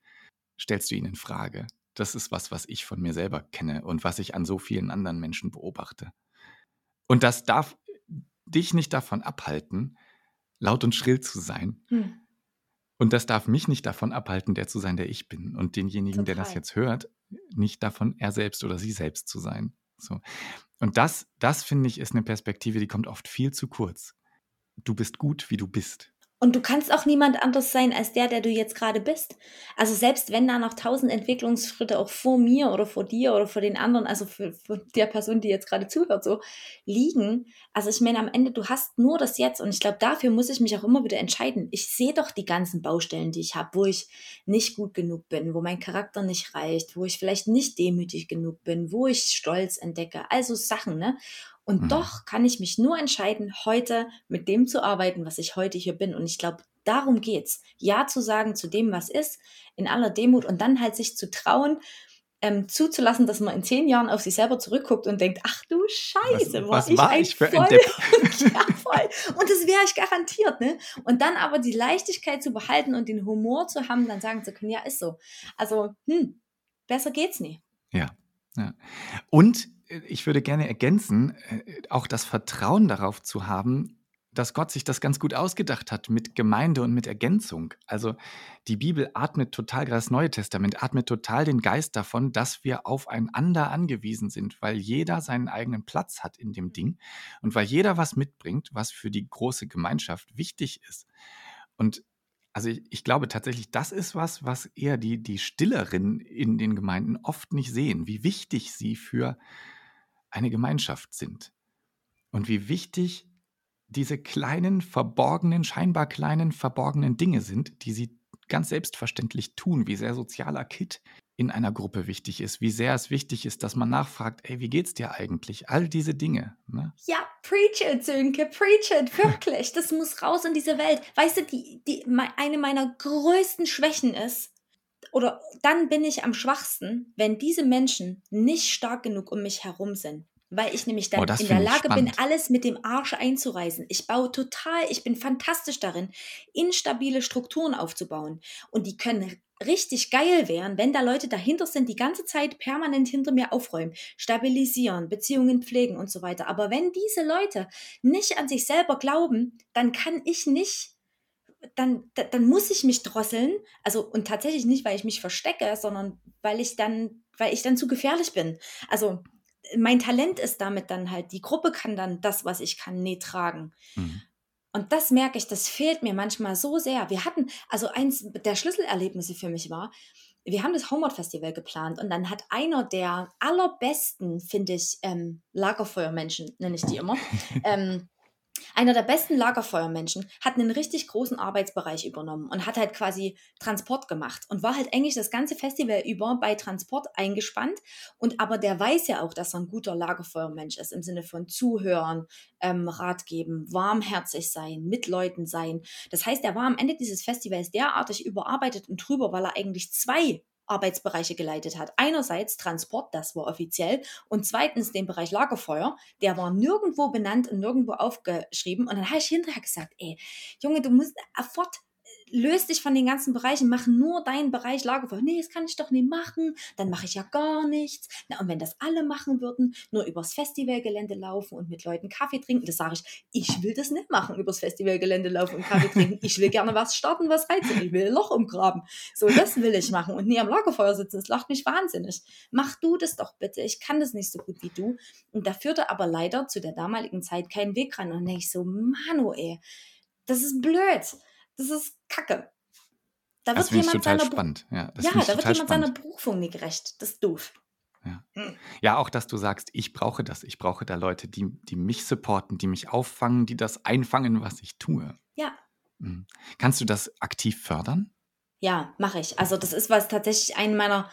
[SPEAKER 3] stellst du ihn in Frage. Das ist was, was ich von mir selber kenne und was ich an so vielen anderen Menschen beobachte. Und das darf dich nicht davon abhalten, laut und schrill zu sein. Hm. Und das darf mich nicht davon abhalten, der zu sein, der ich bin. Und denjenigen, Total. der das jetzt hört, nicht davon, er selbst oder sie selbst zu sein. So. Und das, das finde ich, ist eine Perspektive, die kommt oft viel zu kurz. Du bist gut, wie du bist.
[SPEAKER 2] Und du kannst auch niemand anders sein als der, der du jetzt gerade bist. Also selbst wenn da noch tausend Entwicklungsschritte auch vor mir oder vor dir oder vor den anderen, also für, für der Person, die jetzt gerade zuhört, so liegen. Also ich meine, am Ende, du hast nur das Jetzt. Und ich glaube, dafür muss ich mich auch immer wieder entscheiden. Ich sehe doch die ganzen Baustellen, die ich habe, wo ich nicht gut genug bin, wo mein Charakter nicht reicht, wo ich vielleicht nicht demütig genug bin, wo ich Stolz entdecke. Also Sachen, ne? Und mhm. doch kann ich mich nur entscheiden, heute mit dem zu arbeiten, was ich heute hier bin. Und ich glaube, darum geht's. Ja zu sagen zu dem, was ist, in aller Demut und dann halt sich zu trauen, ähm, zuzulassen, dass man in zehn Jahren auf sich selber zurückguckt und denkt, ach du Scheiße,
[SPEAKER 3] was, was ich war ich für voll, ein
[SPEAKER 2] ja, voll. Und das wäre ich garantiert, ne? Und dann aber die Leichtigkeit zu behalten und den Humor zu haben, dann sagen zu können, ja, ist so. Also, hm, besser geht's nie.
[SPEAKER 3] Ja, ja. Und ich würde gerne ergänzen, äh, auch das Vertrauen darauf zu haben, dass Gott sich das ganz gut ausgedacht hat mit Gemeinde und mit Ergänzung. Also die Bibel atmet total, gerade das Neue Testament atmet total den Geist davon, dass wir aufeinander angewiesen sind, weil jeder seinen eigenen Platz hat in dem Ding und weil jeder was mitbringt, was für die große Gemeinschaft wichtig ist. Und also ich, ich glaube tatsächlich, das ist was, was eher die, die Stillerinnen in den Gemeinden oft nicht sehen, wie wichtig sie für eine Gemeinschaft sind. Und wie wichtig diese kleinen, verborgenen, scheinbar kleinen, verborgenen Dinge sind, die sie ganz selbstverständlich tun, wie sehr sozialer Kit in einer Gruppe wichtig ist, wie sehr es wichtig ist, dass man nachfragt, ey, wie geht's dir eigentlich? All diese Dinge. Ne?
[SPEAKER 2] Ja, preach it, Sönke, preach it, wirklich. Das muss raus in diese Welt. Weißt du, die, die, eine meiner größten Schwächen ist, oder dann bin ich am schwachsten, wenn diese Menschen nicht stark genug um mich herum sind. Weil ich nämlich dann oh, in der Lage bin, alles mit dem Arsch einzureißen. Ich baue total, ich bin fantastisch darin, instabile Strukturen aufzubauen. Und die können richtig geil werden, wenn da Leute dahinter sind, die ganze Zeit permanent hinter mir aufräumen, stabilisieren, Beziehungen pflegen und so weiter. Aber wenn diese Leute nicht an sich selber glauben, dann kann ich nicht dann, dann muss ich mich drosseln. Also, und tatsächlich nicht, weil ich mich verstecke, sondern weil ich dann, weil ich dann zu gefährlich bin. Also, mein Talent ist damit dann halt, die Gruppe kann dann das, was ich kann, nie tragen. Mhm. Und das merke ich, das fehlt mir manchmal so sehr. Wir hatten, also eins der Schlüsselerlebnisse für mich war, wir haben das Homeward Festival geplant und dann hat einer der allerbesten, finde ich, ähm, Lagerfeuermenschen, nenne ich die immer, ähm, einer der besten Lagerfeuermenschen hat einen richtig großen Arbeitsbereich übernommen und hat halt quasi Transport gemacht und war halt eigentlich das ganze Festival über bei Transport eingespannt. Und aber der weiß ja auch, dass er ein guter Lagerfeuermensch ist im Sinne von Zuhören, ähm, Rat geben, warmherzig sein, mit Leuten sein. Das heißt, er war am Ende dieses Festivals derartig überarbeitet und drüber, weil er eigentlich zwei Arbeitsbereiche geleitet hat. Einerseits Transport, das war offiziell, und zweitens den Bereich Lagerfeuer, der war nirgendwo benannt und nirgendwo aufgeschrieben. Und dann habe ich hinterher gesagt, ey, Junge, du musst sofort löst dich von den ganzen Bereichen, mach nur deinen Bereich Lagerfeuer. Nee, das kann ich doch nicht machen, dann mache ich ja gar nichts. Na, und wenn das alle machen würden, nur übers Festivalgelände laufen und mit Leuten Kaffee trinken, das sage ich, ich will das nicht machen, übers Festivalgelände laufen und Kaffee trinken. Ich will gerne was starten, was reizen. Ich will ein Loch umgraben. So, das will ich machen und nie am Lagerfeuer sitzen. Das lacht mich wahnsinnig. Mach du das doch bitte. Ich kann das nicht so gut wie du. Und da führte aber leider zu der damaligen Zeit keinen Weg ran. Und ich so, Mano, ey, das ist blöd. Das ist Kacke. Da
[SPEAKER 3] das
[SPEAKER 2] wird
[SPEAKER 3] jemand seiner
[SPEAKER 2] spannend.
[SPEAKER 3] Ja,
[SPEAKER 2] ja da wird jemand spannend. seiner Berufung nicht gerecht. Das ist doof.
[SPEAKER 3] Ja. Hm. ja, auch dass du sagst, ich brauche das. Ich brauche da Leute, die, die mich supporten, die mich auffangen, die das einfangen, was ich tue.
[SPEAKER 2] Ja.
[SPEAKER 3] Mhm. Kannst du das aktiv fördern?
[SPEAKER 2] Ja, mache ich. Also das ist was tatsächlich ein meiner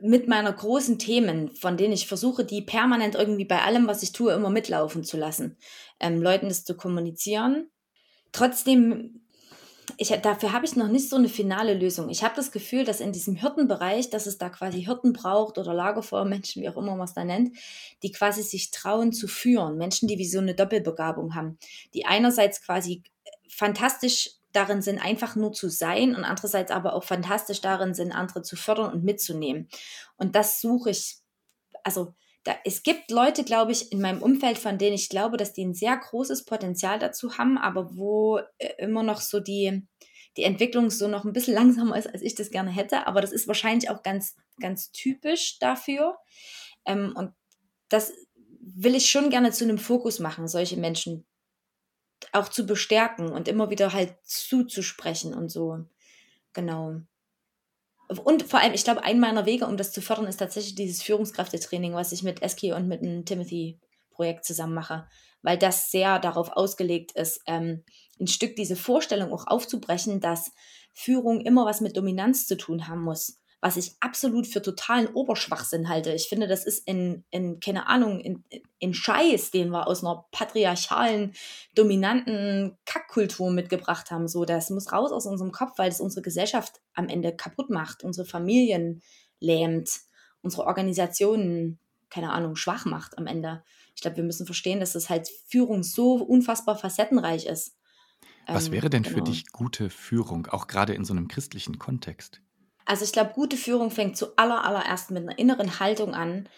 [SPEAKER 2] mit meiner großen Themen, von denen ich versuche, die permanent irgendwie bei allem, was ich tue, immer mitlaufen zu lassen. Ähm, Leuten das zu kommunizieren. Trotzdem ich, dafür habe ich noch nicht so eine finale Lösung. Ich habe das Gefühl, dass in diesem Hirtenbereich, dass es da quasi Hirten braucht oder Lagerfeuermenschen, wie auch immer man es da nennt, die quasi sich trauen zu führen. Menschen, die wie so eine Doppelbegabung haben, die einerseits quasi fantastisch darin sind, einfach nur zu sein und andererseits aber auch fantastisch darin sind, andere zu fördern und mitzunehmen. Und das suche ich, also da, es gibt Leute, glaube ich, in meinem Umfeld, von denen ich glaube, dass die ein sehr großes Potenzial dazu haben, aber wo äh, immer noch so die, die Entwicklung so noch ein bisschen langsamer ist, als ich das gerne hätte. Aber das ist wahrscheinlich auch ganz, ganz typisch dafür. Ähm, und das will ich schon gerne zu einem Fokus machen, solche Menschen auch zu bestärken und immer wieder halt zuzusprechen und so. Genau. Und vor allem, ich glaube, ein meiner Wege, um das zu fördern, ist tatsächlich dieses Führungskräftetraining, was ich mit Eski und mit dem Timothy-Projekt zusammen mache, weil das sehr darauf ausgelegt ist, ähm, ein Stück diese Vorstellung auch aufzubrechen, dass Führung immer was mit Dominanz zu tun haben muss was ich absolut für totalen Oberschwachsinn halte. Ich finde, das ist in, in keine Ahnung, in, in Scheiß, den wir aus einer patriarchalen, dominanten Kackkultur mitgebracht haben. So, das muss raus aus unserem Kopf, weil es unsere Gesellschaft am Ende kaputt macht, unsere Familien lähmt, unsere Organisationen, keine Ahnung, schwach macht am Ende. Ich glaube, wir müssen verstehen, dass das halt Führung so unfassbar facettenreich ist.
[SPEAKER 3] Was ähm, wäre denn genau. für dich gute Führung, auch gerade in so einem christlichen Kontext?
[SPEAKER 2] Also ich glaube, gute Führung fängt zuallererst mit einer inneren Haltung an,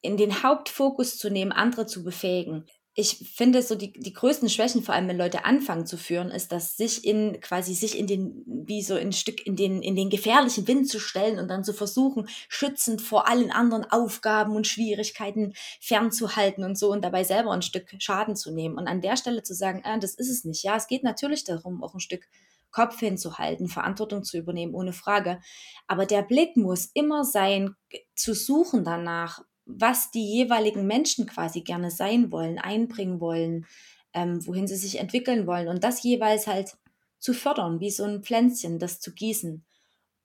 [SPEAKER 2] in den Hauptfokus zu nehmen, andere zu befähigen. Ich finde so die, die größten Schwächen, vor allem wenn Leute anfangen zu führen, ist, dass sich in quasi sich in den, wie so ein Stück in den, in den gefährlichen Wind zu stellen und dann zu versuchen, schützend vor allen anderen Aufgaben und Schwierigkeiten fernzuhalten und so und dabei selber ein Stück Schaden zu nehmen. Und an der Stelle zu sagen, ah, das ist es nicht. Ja, es geht natürlich darum, auch ein Stück Kopf hinzuhalten, Verantwortung zu übernehmen, ohne Frage. Aber der Blick muss immer sein, zu suchen danach, was die jeweiligen Menschen quasi gerne sein wollen, einbringen wollen, ähm, wohin sie sich entwickeln wollen und das jeweils halt zu fördern, wie so ein Pflänzchen, das zu gießen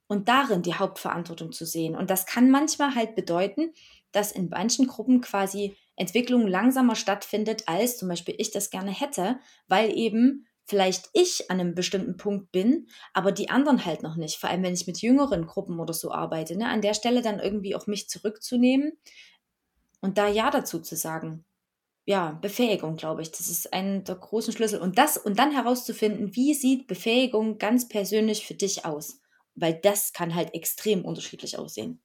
[SPEAKER 2] und darin die Hauptverantwortung zu sehen. Und das kann manchmal halt bedeuten, dass in manchen Gruppen quasi Entwicklung langsamer stattfindet, als zum Beispiel ich das gerne hätte, weil eben vielleicht ich an einem bestimmten Punkt bin, aber die anderen halt noch nicht. Vor allem, wenn ich mit jüngeren Gruppen oder so arbeite. Ne? An der Stelle dann irgendwie auch mich zurückzunehmen und da Ja dazu zu sagen. Ja, Befähigung, glaube ich. Das ist ein der großen Schlüssel. Und das, und dann herauszufinden, wie sieht Befähigung ganz persönlich für dich aus? Weil das kann halt extrem unterschiedlich aussehen.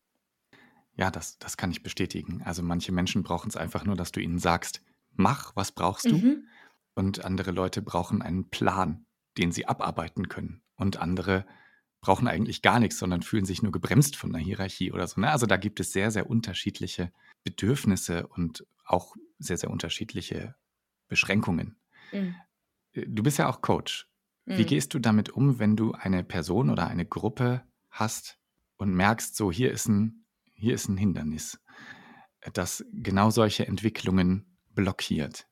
[SPEAKER 3] Ja, das, das kann ich bestätigen. Also manche Menschen brauchen es einfach nur, dass du ihnen sagst, mach, was brauchst du? Mhm. Und andere Leute brauchen einen Plan, den sie abarbeiten können. Und andere brauchen eigentlich gar nichts, sondern fühlen sich nur gebremst von einer Hierarchie oder so. Ne? Also da gibt es sehr, sehr unterschiedliche Bedürfnisse und auch sehr, sehr unterschiedliche Beschränkungen. Mhm. Äh, du bist ja auch Coach. Mhm. Wie gehst du damit um, wenn du eine Person oder eine Gruppe hast und merkst, so hier ist ein, hier ist ein Hindernis, das genau solche Entwicklungen blockiert?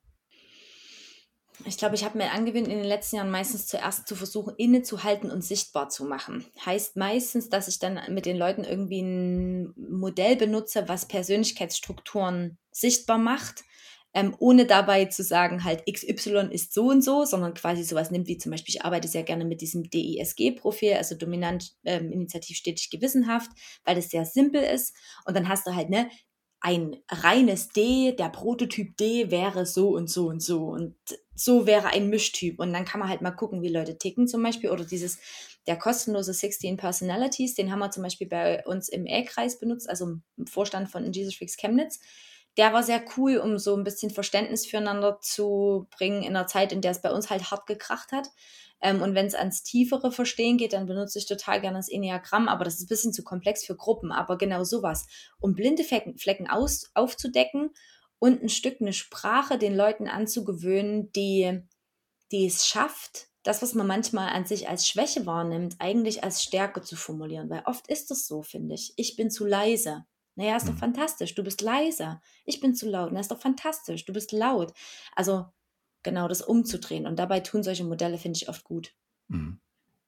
[SPEAKER 2] Ich glaube, ich habe mir angewöhnt, in den letzten Jahren meistens zuerst zu versuchen, innezuhalten und sichtbar zu machen. Heißt meistens, dass ich dann mit den Leuten irgendwie ein Modell benutze, was Persönlichkeitsstrukturen sichtbar macht, ähm, ohne dabei zu sagen, halt XY ist so und so, sondern quasi sowas nimmt wie zum Beispiel, ich arbeite sehr gerne mit diesem DISG-Profil, also dominant, ähm, initiativ, stetig, gewissenhaft, weil das sehr simpel ist. Und dann hast du halt, ne, ein reines D, der Prototyp D wäre so und so und so und so wäre ein Mischtyp und dann kann man halt mal gucken, wie Leute ticken zum Beispiel oder dieses der kostenlose 16 Personalities, den haben wir zum Beispiel bei uns im E-Kreis benutzt, also im Vorstand von Jesus Freaks Chemnitz. Der war sehr cool, um so ein bisschen Verständnis füreinander zu bringen in einer Zeit, in der es bei uns halt hart gekracht hat. Ähm, und wenn es ans tiefere Verstehen geht, dann benutze ich total gerne das Enneagramm, aber das ist ein bisschen zu komplex für Gruppen. Aber genau sowas, um blinde Flecken, aus, aufzudecken und ein Stück eine Sprache den Leuten anzugewöhnen, die, die es schafft, das, was man manchmal an sich als Schwäche wahrnimmt, eigentlich als Stärke zu formulieren. Weil oft ist es so, finde ich. Ich bin zu leise. Naja, ist doch mhm. fantastisch. Du bist leise. Ich bin zu laut. Na, ist doch fantastisch. Du bist laut. Also genau das umzudrehen. Und dabei tun solche Modelle, finde ich, oft gut.
[SPEAKER 3] Mhm.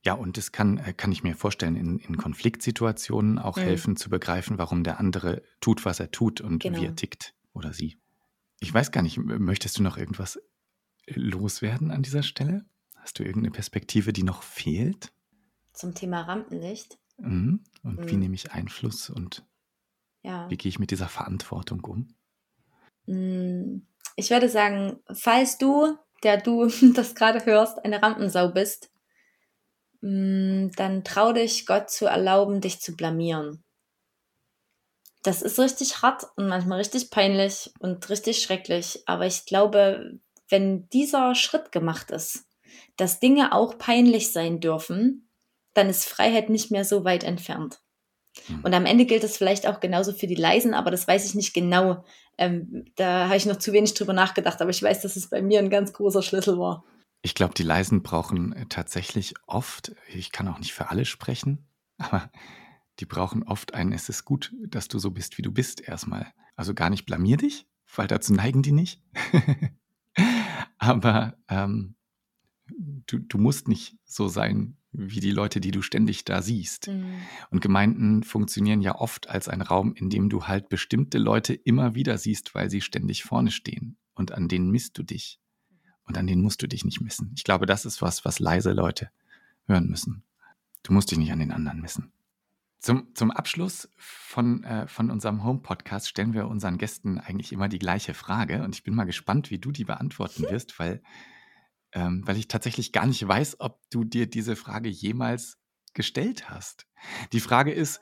[SPEAKER 3] Ja, und es kann, äh, kann ich mir vorstellen, in, in Konfliktsituationen auch mhm. helfen zu begreifen, warum der andere tut, was er tut und genau. wie er tickt oder sie. Ich weiß gar nicht, möchtest du noch irgendwas loswerden an dieser Stelle? Hast du irgendeine Perspektive, die noch fehlt?
[SPEAKER 2] Zum Thema Rampenlicht.
[SPEAKER 3] Mhm. Und mhm. wie nehme ich Einfluss und
[SPEAKER 2] ja.
[SPEAKER 3] wie gehe ich mit dieser Verantwortung um?
[SPEAKER 2] Mhm. Ich würde sagen, falls du, der du das gerade hörst, eine Rampensau bist, mm, dann trau dich, Gott zu erlauben, dich zu blamieren. Das ist richtig hart und manchmal richtig peinlich und richtig schrecklich. Aber ich glaube, wenn dieser Schritt gemacht ist, dass Dinge auch peinlich sein dürfen, dann ist Freiheit nicht mehr so weit entfernt. Hm. Und am Ende gilt das vielleicht auch genauso für die Leisen, aber das weiß ich nicht genau. Ähm, da habe ich noch zu wenig drüber nachgedacht, aber ich weiß, dass es bei mir ein ganz großer Schlüssel war.
[SPEAKER 3] Ich glaube, die Leisen brauchen äh, tatsächlich oft, ich kann auch nicht für alle sprechen, aber die brauchen oft ein, es ist gut, dass du so bist, wie du bist, erstmal. Also gar nicht blamier dich, weil dazu neigen die nicht. aber ähm, du, du musst nicht so sein, wie die Leute, die du ständig da siehst. Mhm. Und Gemeinden funktionieren ja oft als ein Raum, in dem du halt bestimmte Leute immer wieder siehst, weil sie ständig vorne stehen. Und an denen misst du dich. Und an denen musst du dich nicht messen. Ich glaube, das ist was, was leise Leute hören müssen. Du musst dich nicht an den anderen messen. Zum, zum Abschluss von, äh, von unserem Home-Podcast stellen wir unseren Gästen eigentlich immer die gleiche Frage. Und ich bin mal gespannt, wie du die beantworten wirst, weil ähm, weil ich tatsächlich gar nicht weiß, ob du dir diese Frage jemals gestellt hast. Die Frage ist,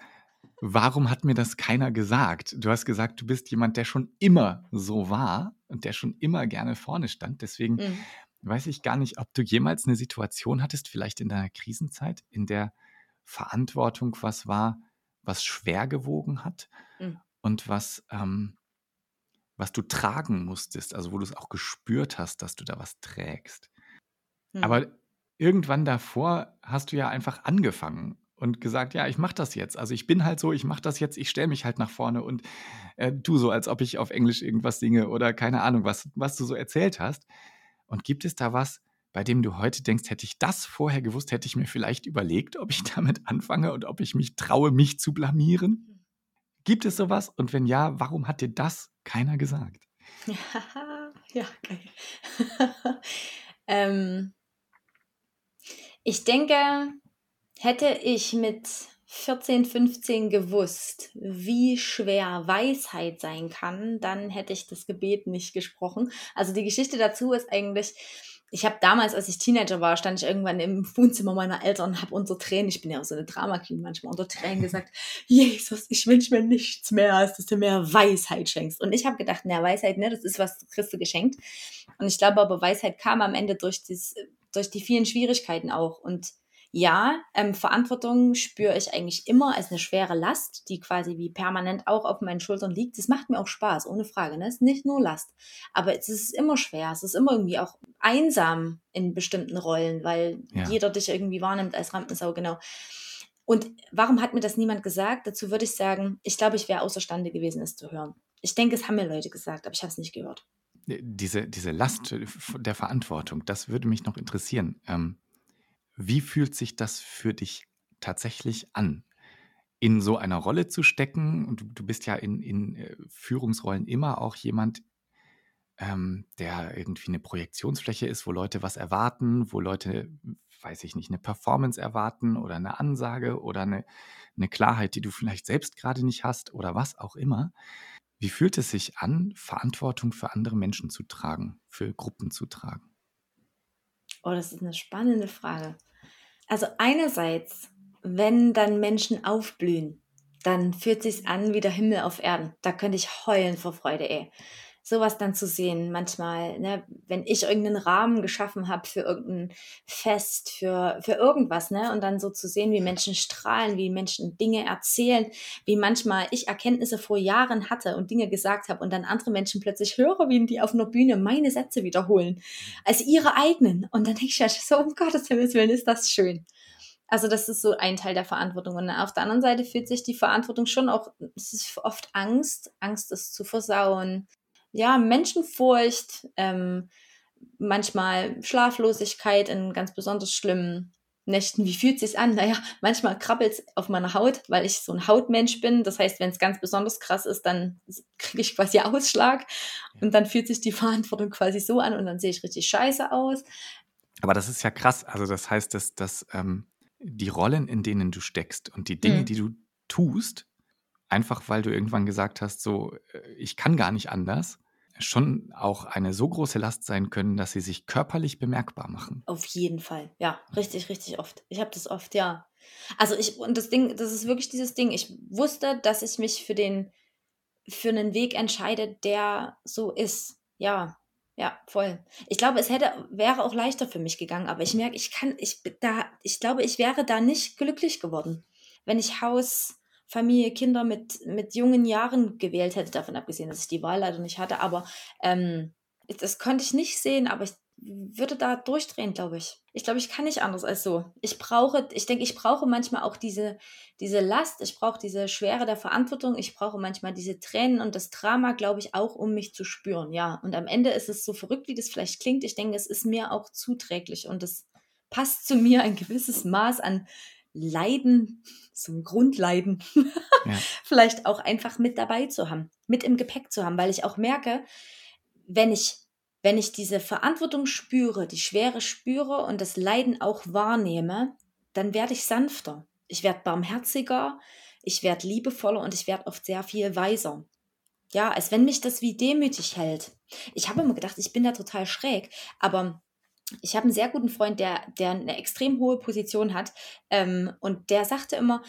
[SPEAKER 3] warum hat mir das keiner gesagt? Du hast gesagt, du bist jemand, der schon immer so war und der schon immer gerne vorne stand. Deswegen mhm. weiß ich gar nicht, ob du jemals eine Situation hattest, vielleicht in deiner Krisenzeit, in der Verantwortung was war, was schwer gewogen hat mhm. und was, ähm, was du tragen musstest, also wo du es auch gespürt hast, dass du da was trägst. Mhm. Aber irgendwann davor hast du ja einfach angefangen und gesagt, ja, ich mache das jetzt. Also ich bin halt so, ich mache das jetzt, ich stelle mich halt nach vorne und äh, tu so, als ob ich auf Englisch irgendwas singe oder keine Ahnung, was, was du so erzählt hast. Und gibt es da was, bei dem du heute denkst, hätte ich das vorher gewusst, hätte ich mir vielleicht überlegt, ob ich damit anfange und ob ich mich traue, mich zu blamieren? Gibt es sowas? Und wenn ja, warum hat dir das keiner gesagt?
[SPEAKER 2] ja, geil. ähm, ich denke, hätte ich mit 14, 15 gewusst, wie schwer Weisheit sein kann, dann hätte ich das Gebet nicht gesprochen. Also die Geschichte dazu ist eigentlich, ich habe damals, als ich Teenager war, stand ich irgendwann im Wohnzimmer meiner Eltern und habe unter Tränen, ich bin ja auch so eine Drama Queen manchmal, unter Tränen gesagt, Jesus, ich wünsche mir nichts mehr, als dass du mir Weisheit schenkst. Und ich habe gedacht, na, Weisheit, ne, das ist was Christus geschenkt. Und ich glaube aber, Weisheit kam am Ende durch das durch die vielen Schwierigkeiten auch. Und ja, ähm, Verantwortung spüre ich eigentlich immer als eine schwere Last, die quasi wie permanent auch auf meinen Schultern liegt. Das macht mir auch Spaß, ohne Frage. Ne? Es ist nicht nur Last. Aber es ist immer schwer. Es ist immer irgendwie auch einsam in bestimmten Rollen, weil ja. jeder dich irgendwie wahrnimmt als Rampensau, genau. Und warum hat mir das niemand gesagt? Dazu würde ich sagen, ich glaube, ich wäre außerstande gewesen, es zu hören. Ich denke, es haben mir Leute gesagt, aber ich habe es nicht gehört.
[SPEAKER 3] Äh, diese, diese Last äh, der Verantwortung, das würde mich noch interessieren. Ähm, wie fühlt sich das für dich tatsächlich an, in so einer Rolle zu stecken? Und du, du bist ja in, in äh, Führungsrollen immer auch jemand, ähm, der irgendwie eine Projektionsfläche ist, wo Leute was erwarten, wo Leute, weiß ich nicht, eine Performance erwarten oder eine Ansage oder eine, eine Klarheit, die du vielleicht selbst gerade nicht hast oder was auch immer. Wie fühlt es sich an, Verantwortung für andere Menschen zu tragen, für Gruppen zu tragen?
[SPEAKER 2] Oh, das ist eine spannende Frage. Also einerseits, wenn dann Menschen aufblühen, dann fühlt sich's an wie der Himmel auf Erden. Da könnte ich heulen vor Freude, ey sowas dann zu sehen. Manchmal, ne, wenn ich irgendeinen Rahmen geschaffen habe für irgendein Fest, für, für irgendwas, ne, und dann so zu sehen, wie Menschen strahlen, wie Menschen Dinge erzählen, wie manchmal ich Erkenntnisse vor Jahren hatte und Dinge gesagt habe und dann andere Menschen plötzlich höre, wie die auf einer Bühne meine Sätze wiederholen, als ihre eigenen. Und dann denke ich ja so, um Gottes Himmels Willen, ist das schön. Also das ist so ein Teil der Verantwortung. Und auf der anderen Seite fühlt sich die Verantwortung schon auch, es ist oft Angst, Angst es zu versauen, ja, Menschenfurcht, ähm, manchmal Schlaflosigkeit in ganz besonders schlimmen Nächten. Wie fühlt es sich an? Naja, manchmal krabbelt es auf meiner Haut, weil ich so ein Hautmensch bin. Das heißt, wenn es ganz besonders krass ist, dann kriege ich quasi Ausschlag und dann fühlt sich die Verantwortung quasi so an und dann sehe ich richtig scheiße aus.
[SPEAKER 3] Aber das ist ja krass. Also das heißt, dass, dass ähm, die Rollen, in denen du steckst und die Dinge, mhm. die du tust, einfach weil du irgendwann gesagt hast, so, äh, ich kann gar nicht anders, schon auch eine so große Last sein können, dass sie sich körperlich bemerkbar machen.
[SPEAKER 2] Auf jeden Fall, ja, richtig, richtig oft. Ich habe das oft, ja. Also ich, und das Ding, das ist wirklich dieses Ding, ich wusste, dass ich mich für den, für einen Weg entscheide, der so ist. Ja, ja, voll. Ich glaube, es hätte, wäre auch leichter für mich gegangen, aber ich merke, ich kann, ich da, ich glaube, ich wäre da nicht glücklich geworden, wenn ich Haus, Familie, Kinder mit, mit jungen Jahren gewählt hätte, davon abgesehen, dass ich die Wahl leider nicht hatte. Aber ähm, das konnte ich nicht sehen, aber ich würde da durchdrehen, glaube ich. Ich glaube, ich kann nicht anders als so. Ich brauche, ich denke, ich brauche manchmal auch diese, diese Last, ich brauche diese Schwere der Verantwortung, ich brauche manchmal diese Tränen und das Drama, glaube ich, auch, um mich zu spüren. Ja, und am Ende ist es so verrückt, wie das vielleicht klingt. Ich denke, es ist mir auch zuträglich und es passt zu mir ein gewisses Maß an Leiden, so ein Grundleiden, ja. vielleicht auch einfach mit dabei zu haben, mit im Gepäck zu haben, weil ich auch merke, wenn ich, wenn ich diese Verantwortung spüre, die Schwere spüre und das Leiden auch wahrnehme, dann werde ich sanfter. Ich werde barmherziger, ich werde liebevoller und ich werde oft sehr viel weiser. Ja, als wenn mich das wie demütig hält. Ich habe immer gedacht, ich bin da total schräg, aber ich habe einen sehr guten Freund, der, der eine extrem hohe Position hat. Ähm, und der sagte immer,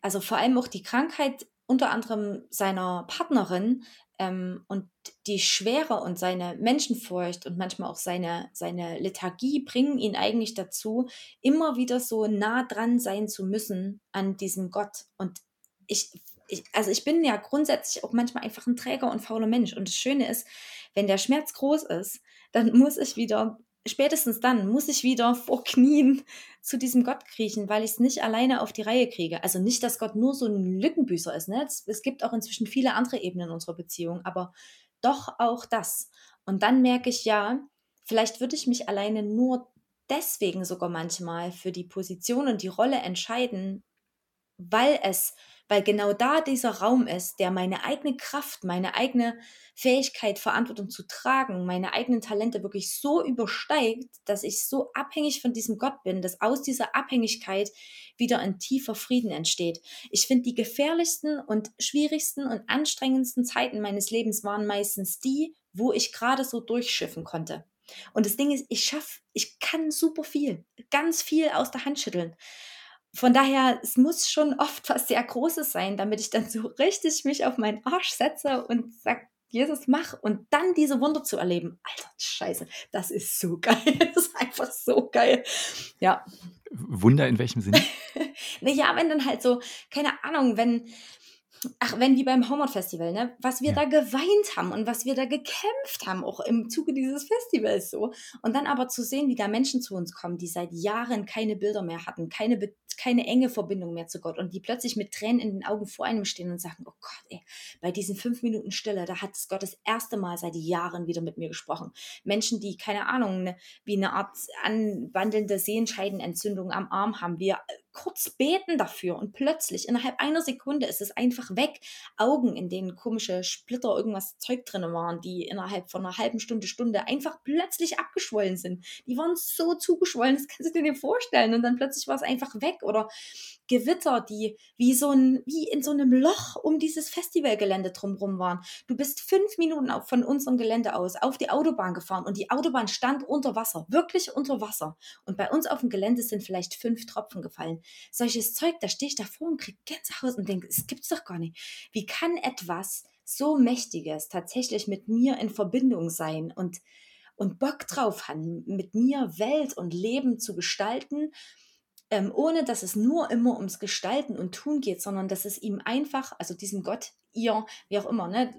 [SPEAKER 2] also vor allem auch die Krankheit unter anderem seiner Partnerin ähm, und die Schwere und seine Menschenfurcht und manchmal auch seine, seine Lethargie bringen ihn eigentlich dazu, immer wieder so nah dran sein zu müssen an diesem Gott. Und ich, ich, also ich bin ja grundsätzlich auch manchmal einfach ein träger und fauler Mensch. Und das Schöne ist, wenn der Schmerz groß ist, dann muss ich wieder spätestens dann muss ich wieder vor Knien zu diesem Gott kriechen, weil ich es nicht alleine auf die Reihe kriege. Also nicht, dass Gott nur so ein Lückenbüßer ist. Ne? Es, es gibt auch inzwischen viele andere Ebenen unserer Beziehung, aber doch auch das. Und dann merke ich ja, vielleicht würde ich mich alleine nur deswegen sogar manchmal für die Position und die Rolle entscheiden, weil es weil genau da dieser Raum ist, der meine eigene Kraft, meine eigene Fähigkeit, Verantwortung zu tragen, meine eigenen Talente wirklich so übersteigt, dass ich so abhängig von diesem Gott bin, dass aus dieser Abhängigkeit wieder ein tiefer Frieden entsteht. Ich finde, die gefährlichsten und schwierigsten und anstrengendsten Zeiten meines Lebens waren meistens die, wo ich gerade so durchschiffen konnte. Und das Ding ist, ich schaffe, ich kann super viel, ganz viel aus der Hand schütteln von daher, es muss schon oft was sehr Großes sein, damit ich dann so richtig mich auf meinen Arsch setze und sage, Jesus, mach. Und dann diese Wunder zu erleben. Alter, scheiße, das ist so geil. Das ist einfach so geil. Ja.
[SPEAKER 3] Wunder in welchem Sinne?
[SPEAKER 2] naja, wenn dann halt so, keine Ahnung, wenn, ach, wenn wie beim Homeward Festival, ne, was wir ja. da geweint haben und was wir da gekämpft haben, auch im Zuge dieses Festivals so. Und dann aber zu sehen, wie da Menschen zu uns kommen, die seit Jahren keine Bilder mehr hatten, keine, keine enge Verbindung mehr zu Gott und die plötzlich mit Tränen in den Augen vor einem stehen und sagen, oh Gott, ey, bei diesen fünf Minuten Stille, da hat Gott das erste Mal seit Jahren wieder mit mir gesprochen. Menschen, die, keine Ahnung, ne, wie eine Art anwandelnde Sehenscheidenentzündung am Arm haben, wir kurz beten dafür und plötzlich innerhalb einer Sekunde ist es einfach weg. Augen, in denen komische Splitter, irgendwas Zeug drin waren, die innerhalb von einer halben Stunde, Stunde einfach plötzlich abgeschwollen sind. Die waren so zugeschwollen, das kannst du dir nicht vorstellen. Und dann plötzlich war es einfach weg. Oder Gewitter, die wie so ein, wie in so einem Loch um dieses Festivalgelände drumherum waren. Du bist fünf Minuten von unserem Gelände aus auf die Autobahn gefahren und die Autobahn stand unter Wasser, wirklich unter Wasser. Und bei uns auf dem Gelände sind vielleicht fünf Tropfen gefallen. Solches Zeug, da stehe ich davor und kriege Gänsehaut und denke, es gibt's doch gar nicht. Wie kann etwas so Mächtiges tatsächlich mit mir in Verbindung sein und, und Bock drauf haben, mit mir Welt und Leben zu gestalten ähm, ohne dass es nur immer ums Gestalten und Tun geht, sondern dass es ihm einfach, also diesem Gott, ihr, wie auch immer, ne,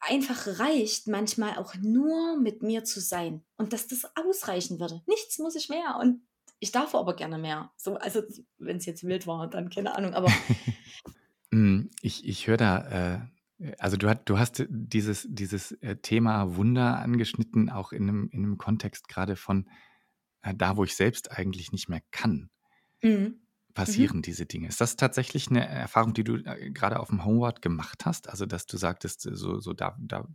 [SPEAKER 2] einfach reicht, manchmal auch nur mit mir zu sein und dass das ausreichen würde. Nichts muss ich mehr und ich darf aber gerne mehr. So, also wenn es jetzt wild war, dann keine Ahnung, aber.
[SPEAKER 3] Hm, ich ich höre da, äh, also du, hat, du hast dieses, dieses äh, Thema Wunder angeschnitten, auch in einem, in einem Kontext gerade von äh, da, wo ich selbst eigentlich nicht mehr kann. Mhm. mhm. passieren diese Dinge. Ist das tatsächlich eine Erfahrung, die du äh, gerade auf dem Homeward gemacht hast? Also, dass du sagtest, äh, so, so da, da,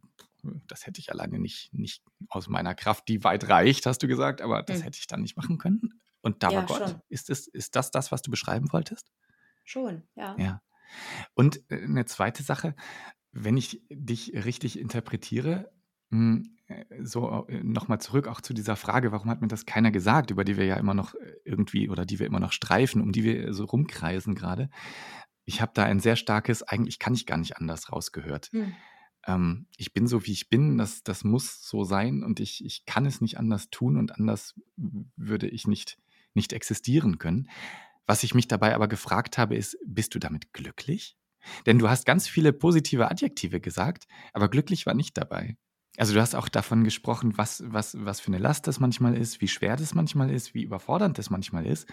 [SPEAKER 3] das hätte ich alleine nicht, nicht aus meiner Kraft, die weit reicht, hast du gesagt, aber das Mhm. hätte ich dann nicht machen können. Und da war Gott. schon. Ist, es, ist das das, was du beschreiben wolltest?
[SPEAKER 2] Schon, ja.
[SPEAKER 3] Ja. Und äh, eine zweite Sache, wenn ich dich richtig interpretiere, hm, äh, so äh, nochmal zurück auch zu dieser Frage, warum hat mir das keiner gesagt, über die wir ja immer noch äh, irgendwie oder die wir immer noch streifen, um die wir so rumkreisen gerade. Ich habe da ein sehr starkes, eigentlich kann ich gar nicht anders rausgehört. Hm. Ähm, ich bin so, wie ich bin, das, das muss so sein und ich, ich kann es nicht anders tun und anders würde ich nicht, nicht existieren können. Was ich mich dabei aber gefragt habe, ist, bist du damit glücklich? Denn du hast ganz viele positive Adjektive gesagt, aber glücklich war nicht dabei. Also du hast auch davon gesprochen, was, was, was für eine Last das manchmal ist, wie schwer das manchmal ist, wie überfordernd das manchmal ist.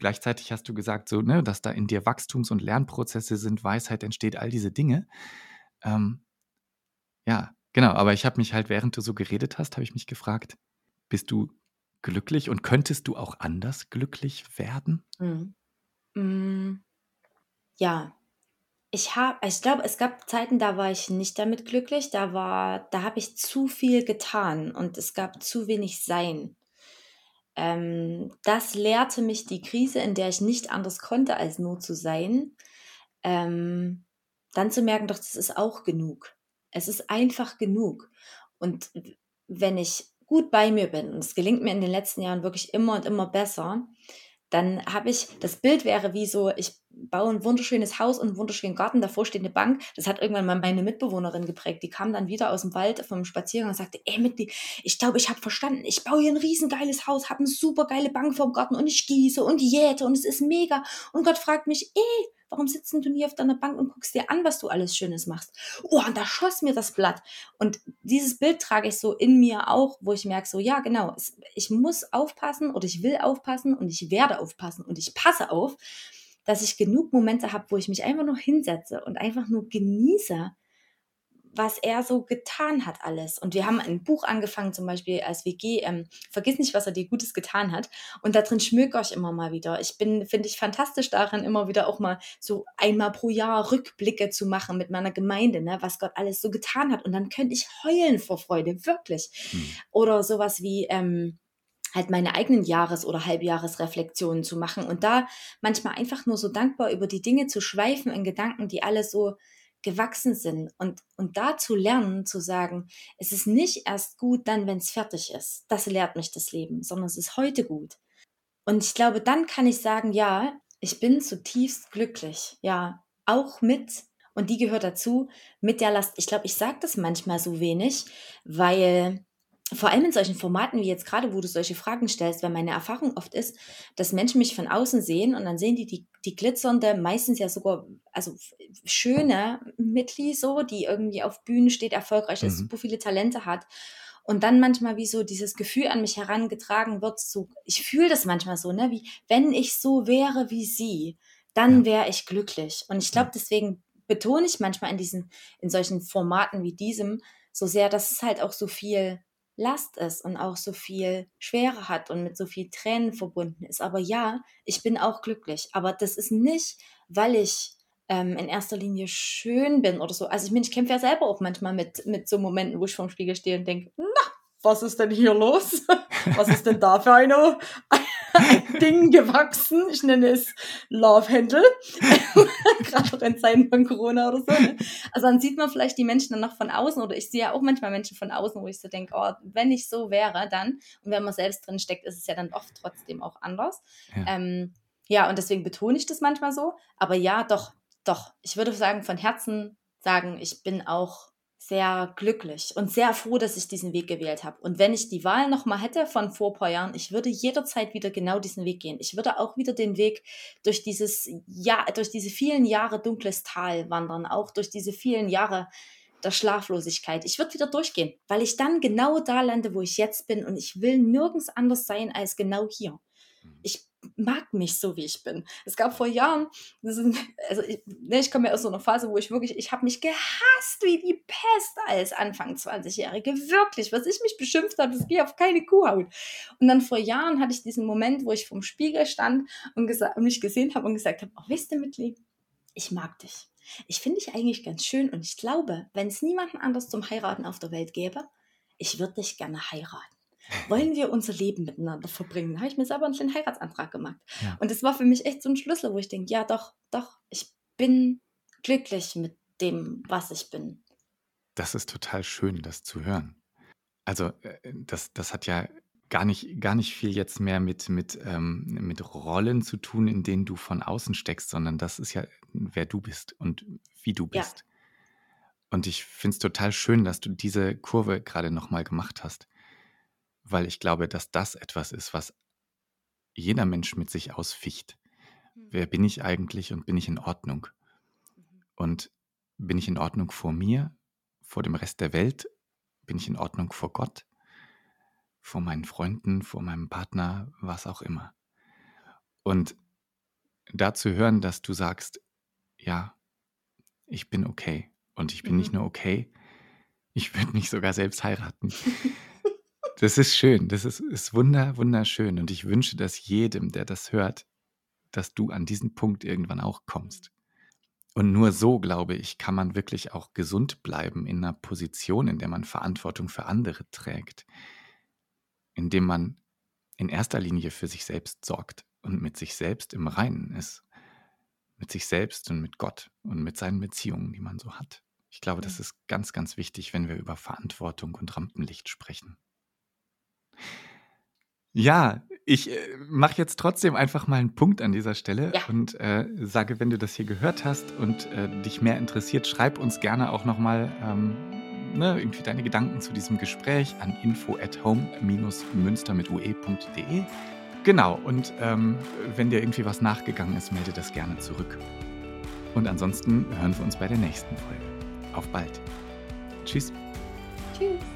[SPEAKER 3] Gleichzeitig hast du gesagt, so, ne, dass da in dir Wachstums- und Lernprozesse sind, Weisheit entsteht, all diese Dinge. Ähm, ja, genau, aber ich habe mich halt, während du so geredet hast, habe ich mich gefragt, bist du glücklich und könntest du auch anders glücklich werden?
[SPEAKER 2] Mhm. Mm, ja, ich habe ich glaube, es gab Zeiten, da war ich nicht damit glücklich. Da war da habe ich zu viel getan und es gab zu wenig Sein. Ähm, das lehrte mich die Krise, in der ich nicht anders konnte, als nur zu sein. Ähm, dann zu merken, doch, das ist auch genug. Es ist einfach genug. Und wenn ich gut bei mir bin, und es gelingt mir in den letzten Jahren wirklich immer und immer besser, dann habe ich, das Bild wäre wie so, ich baue ein wunderschönes Haus und einen wunderschönen Garten, davor steht eine Bank. Das hat irgendwann mal meine Mitbewohnerin geprägt. Die kam dann wieder aus dem Wald vom Spaziergang und sagte, ey Mitglied, ich glaube, ich habe verstanden. Ich baue hier ein riesengeiles Haus, habe eine super geile Bank vorm Garten und ich gieße und jäte und es ist mega. Und Gott fragt mich, ey, warum sitzt du nie auf deiner Bank und guckst dir an, was du alles Schönes machst? Oh, und da schoss mir das Blatt. Und dieses Bild trage ich so in mir auch, wo ich merke, so, ja, genau, ich muss aufpassen oder ich will aufpassen und ich werde aufpassen und ich passe auf, dass ich genug Momente habe, wo ich mich einfach nur hinsetze und einfach nur genieße, was er so getan hat alles. Und wir haben ein Buch angefangen, zum Beispiel als WG, ähm, Vergiss nicht, was er dir Gutes getan hat. Und da drin schmöke ich immer mal wieder. Ich bin, finde ich, fantastisch daran, immer wieder auch mal so einmal pro Jahr Rückblicke zu machen mit meiner Gemeinde, ne, was Gott alles so getan hat. Und dann könnte ich heulen vor Freude, wirklich. Hm. Oder sowas wie, ähm, halt meine eigenen Jahres- oder Halbjahresreflexionen zu machen und da manchmal einfach nur so dankbar über die Dinge zu schweifen in Gedanken, die alle so gewachsen sind und, und da zu lernen, zu sagen, es ist nicht erst gut dann, wenn es fertig ist. Das lehrt mich das Leben, sondern es ist heute gut. Und ich glaube, dann kann ich sagen, ja, ich bin zutiefst glücklich. Ja, auch mit, und die gehört dazu, mit der Last. Ich glaube, ich sage das manchmal so wenig, weil vor allem in solchen Formaten wie jetzt gerade, wo du solche Fragen stellst, weil meine Erfahrung oft ist, dass Menschen mich von außen sehen und dann sehen die die, die glitzernde, meistens ja sogar, also schöne Mitli so, die irgendwie auf Bühnen steht, erfolgreich ist, mhm. super viele Talente hat. Und dann manchmal wie so dieses Gefühl an mich herangetragen wird, so, ich fühle das manchmal so, ne, wie, wenn ich so wäre wie sie, dann wäre ich glücklich. Und ich glaube, deswegen betone ich manchmal in diesen, in solchen Formaten wie diesem so sehr, dass es halt auch so viel Last ist und auch so viel Schwere hat und mit so viel Tränen verbunden ist. Aber ja, ich bin auch glücklich. Aber das ist nicht, weil ich ähm, in erster Linie schön bin oder so. Also ich meine, ich kämpfe ja selber auch manchmal mit, mit so Momenten, wo ich vorm Spiegel stehe und denke, na, was ist denn hier los? Was ist denn da für eine, ein Ding gewachsen? Ich nenne es Love Handle. Gerade auch in Zeiten von Corona oder so. Ne? Also dann sieht man vielleicht die Menschen dann noch von außen oder ich sehe ja auch manchmal Menschen von außen, wo ich so denke, oh, wenn ich so wäre, dann, und wenn man selbst drin steckt, ist es ja dann oft trotzdem auch anders. Ja, ähm, ja und deswegen betone ich das manchmal so. Aber ja, doch, doch, ich würde sagen, von Herzen sagen, ich bin auch sehr glücklich und sehr froh, dass ich diesen Weg gewählt habe. Und wenn ich die Wahl nochmal hätte von vor ein paar Jahren, ich würde jederzeit wieder genau diesen Weg gehen. Ich würde auch wieder den Weg durch dieses ja, durch diese vielen Jahre dunkles Tal wandern, auch durch diese vielen Jahre der Schlaflosigkeit. Ich würde wieder durchgehen, weil ich dann genau da lande, wo ich jetzt bin und ich will nirgends anders sein als genau hier. Mhm. Ich mag mich so, wie ich bin. Es gab vor Jahren, sind, also ich, ne, ich komme ja aus so einer Phase, wo ich wirklich, ich habe mich gehasst wie die Pest als Anfang 20-Jährige. Wirklich, was ich mich beschimpft habe, das geht auf keine Kuhhaut. Und dann vor Jahren hatte ich diesen Moment, wo ich vorm Spiegel stand und, und mich gesehen habe und gesagt habe, oh, weißt du, Mitli, ich mag dich. Ich finde dich eigentlich ganz schön und ich glaube, wenn es niemanden anders zum Heiraten auf der Welt gäbe, ich würde dich gerne heiraten wollen wir unser Leben miteinander verbringen? Da habe ich mir selber einen kleinen Heiratsantrag gemacht. Ja. Und das war für mich echt so ein Schlüssel, wo ich denke, ja doch, doch, ich bin glücklich mit dem, was ich bin.
[SPEAKER 3] Das ist total schön, das zu hören. Also äh, das, das hat ja gar nicht, gar nicht viel jetzt mehr mit, mit, ähm, mit Rollen zu tun, in denen du von außen steckst, sondern das ist ja, wer du bist und wie du bist. Ja. Und ich finde es total schön, dass du diese Kurve gerade nochmal gemacht hast weil ich glaube, dass das etwas ist, was jeder Mensch mit sich ausficht. Mhm. Wer bin ich eigentlich und bin ich in Ordnung? Mhm. Und bin ich in Ordnung vor mir, vor dem Rest der Welt? Bin ich in Ordnung vor Gott, vor meinen Freunden, vor meinem Partner, was auch immer? Und da zu hören, dass du sagst, ja, ich bin okay. Und ich bin mhm. nicht nur okay, ich würde mich sogar selbst heiraten. Das ist schön. Das ist, ist wunder, wunderschön. Und ich wünsche das jedem, der das hört, dass du an diesen Punkt irgendwann auch kommst. Und nur so, glaube ich, kann man wirklich auch gesund bleiben in einer Position, in der man Verantwortung für andere trägt, indem man in erster Linie für sich selbst sorgt und mit sich selbst im Reinen ist, mit sich selbst und mit Gott und mit seinen Beziehungen, die man so hat. Ich glaube, das ist ganz, ganz wichtig, wenn wir über Verantwortung und Rampenlicht sprechen. Ja, ich äh, mache jetzt trotzdem einfach mal einen Punkt an dieser Stelle ja. und äh, sage, wenn du das hier gehört hast und äh, dich mehr interessiert, schreib uns gerne auch nochmal ähm, ne, irgendwie deine Gedanken zu diesem Gespräch an info at home-münster mit ue.de. Genau, und ähm, wenn dir irgendwie was nachgegangen ist, melde das gerne zurück. Und ansonsten hören wir uns bei der nächsten Folge. Auf bald. Tschüss. Tschüss.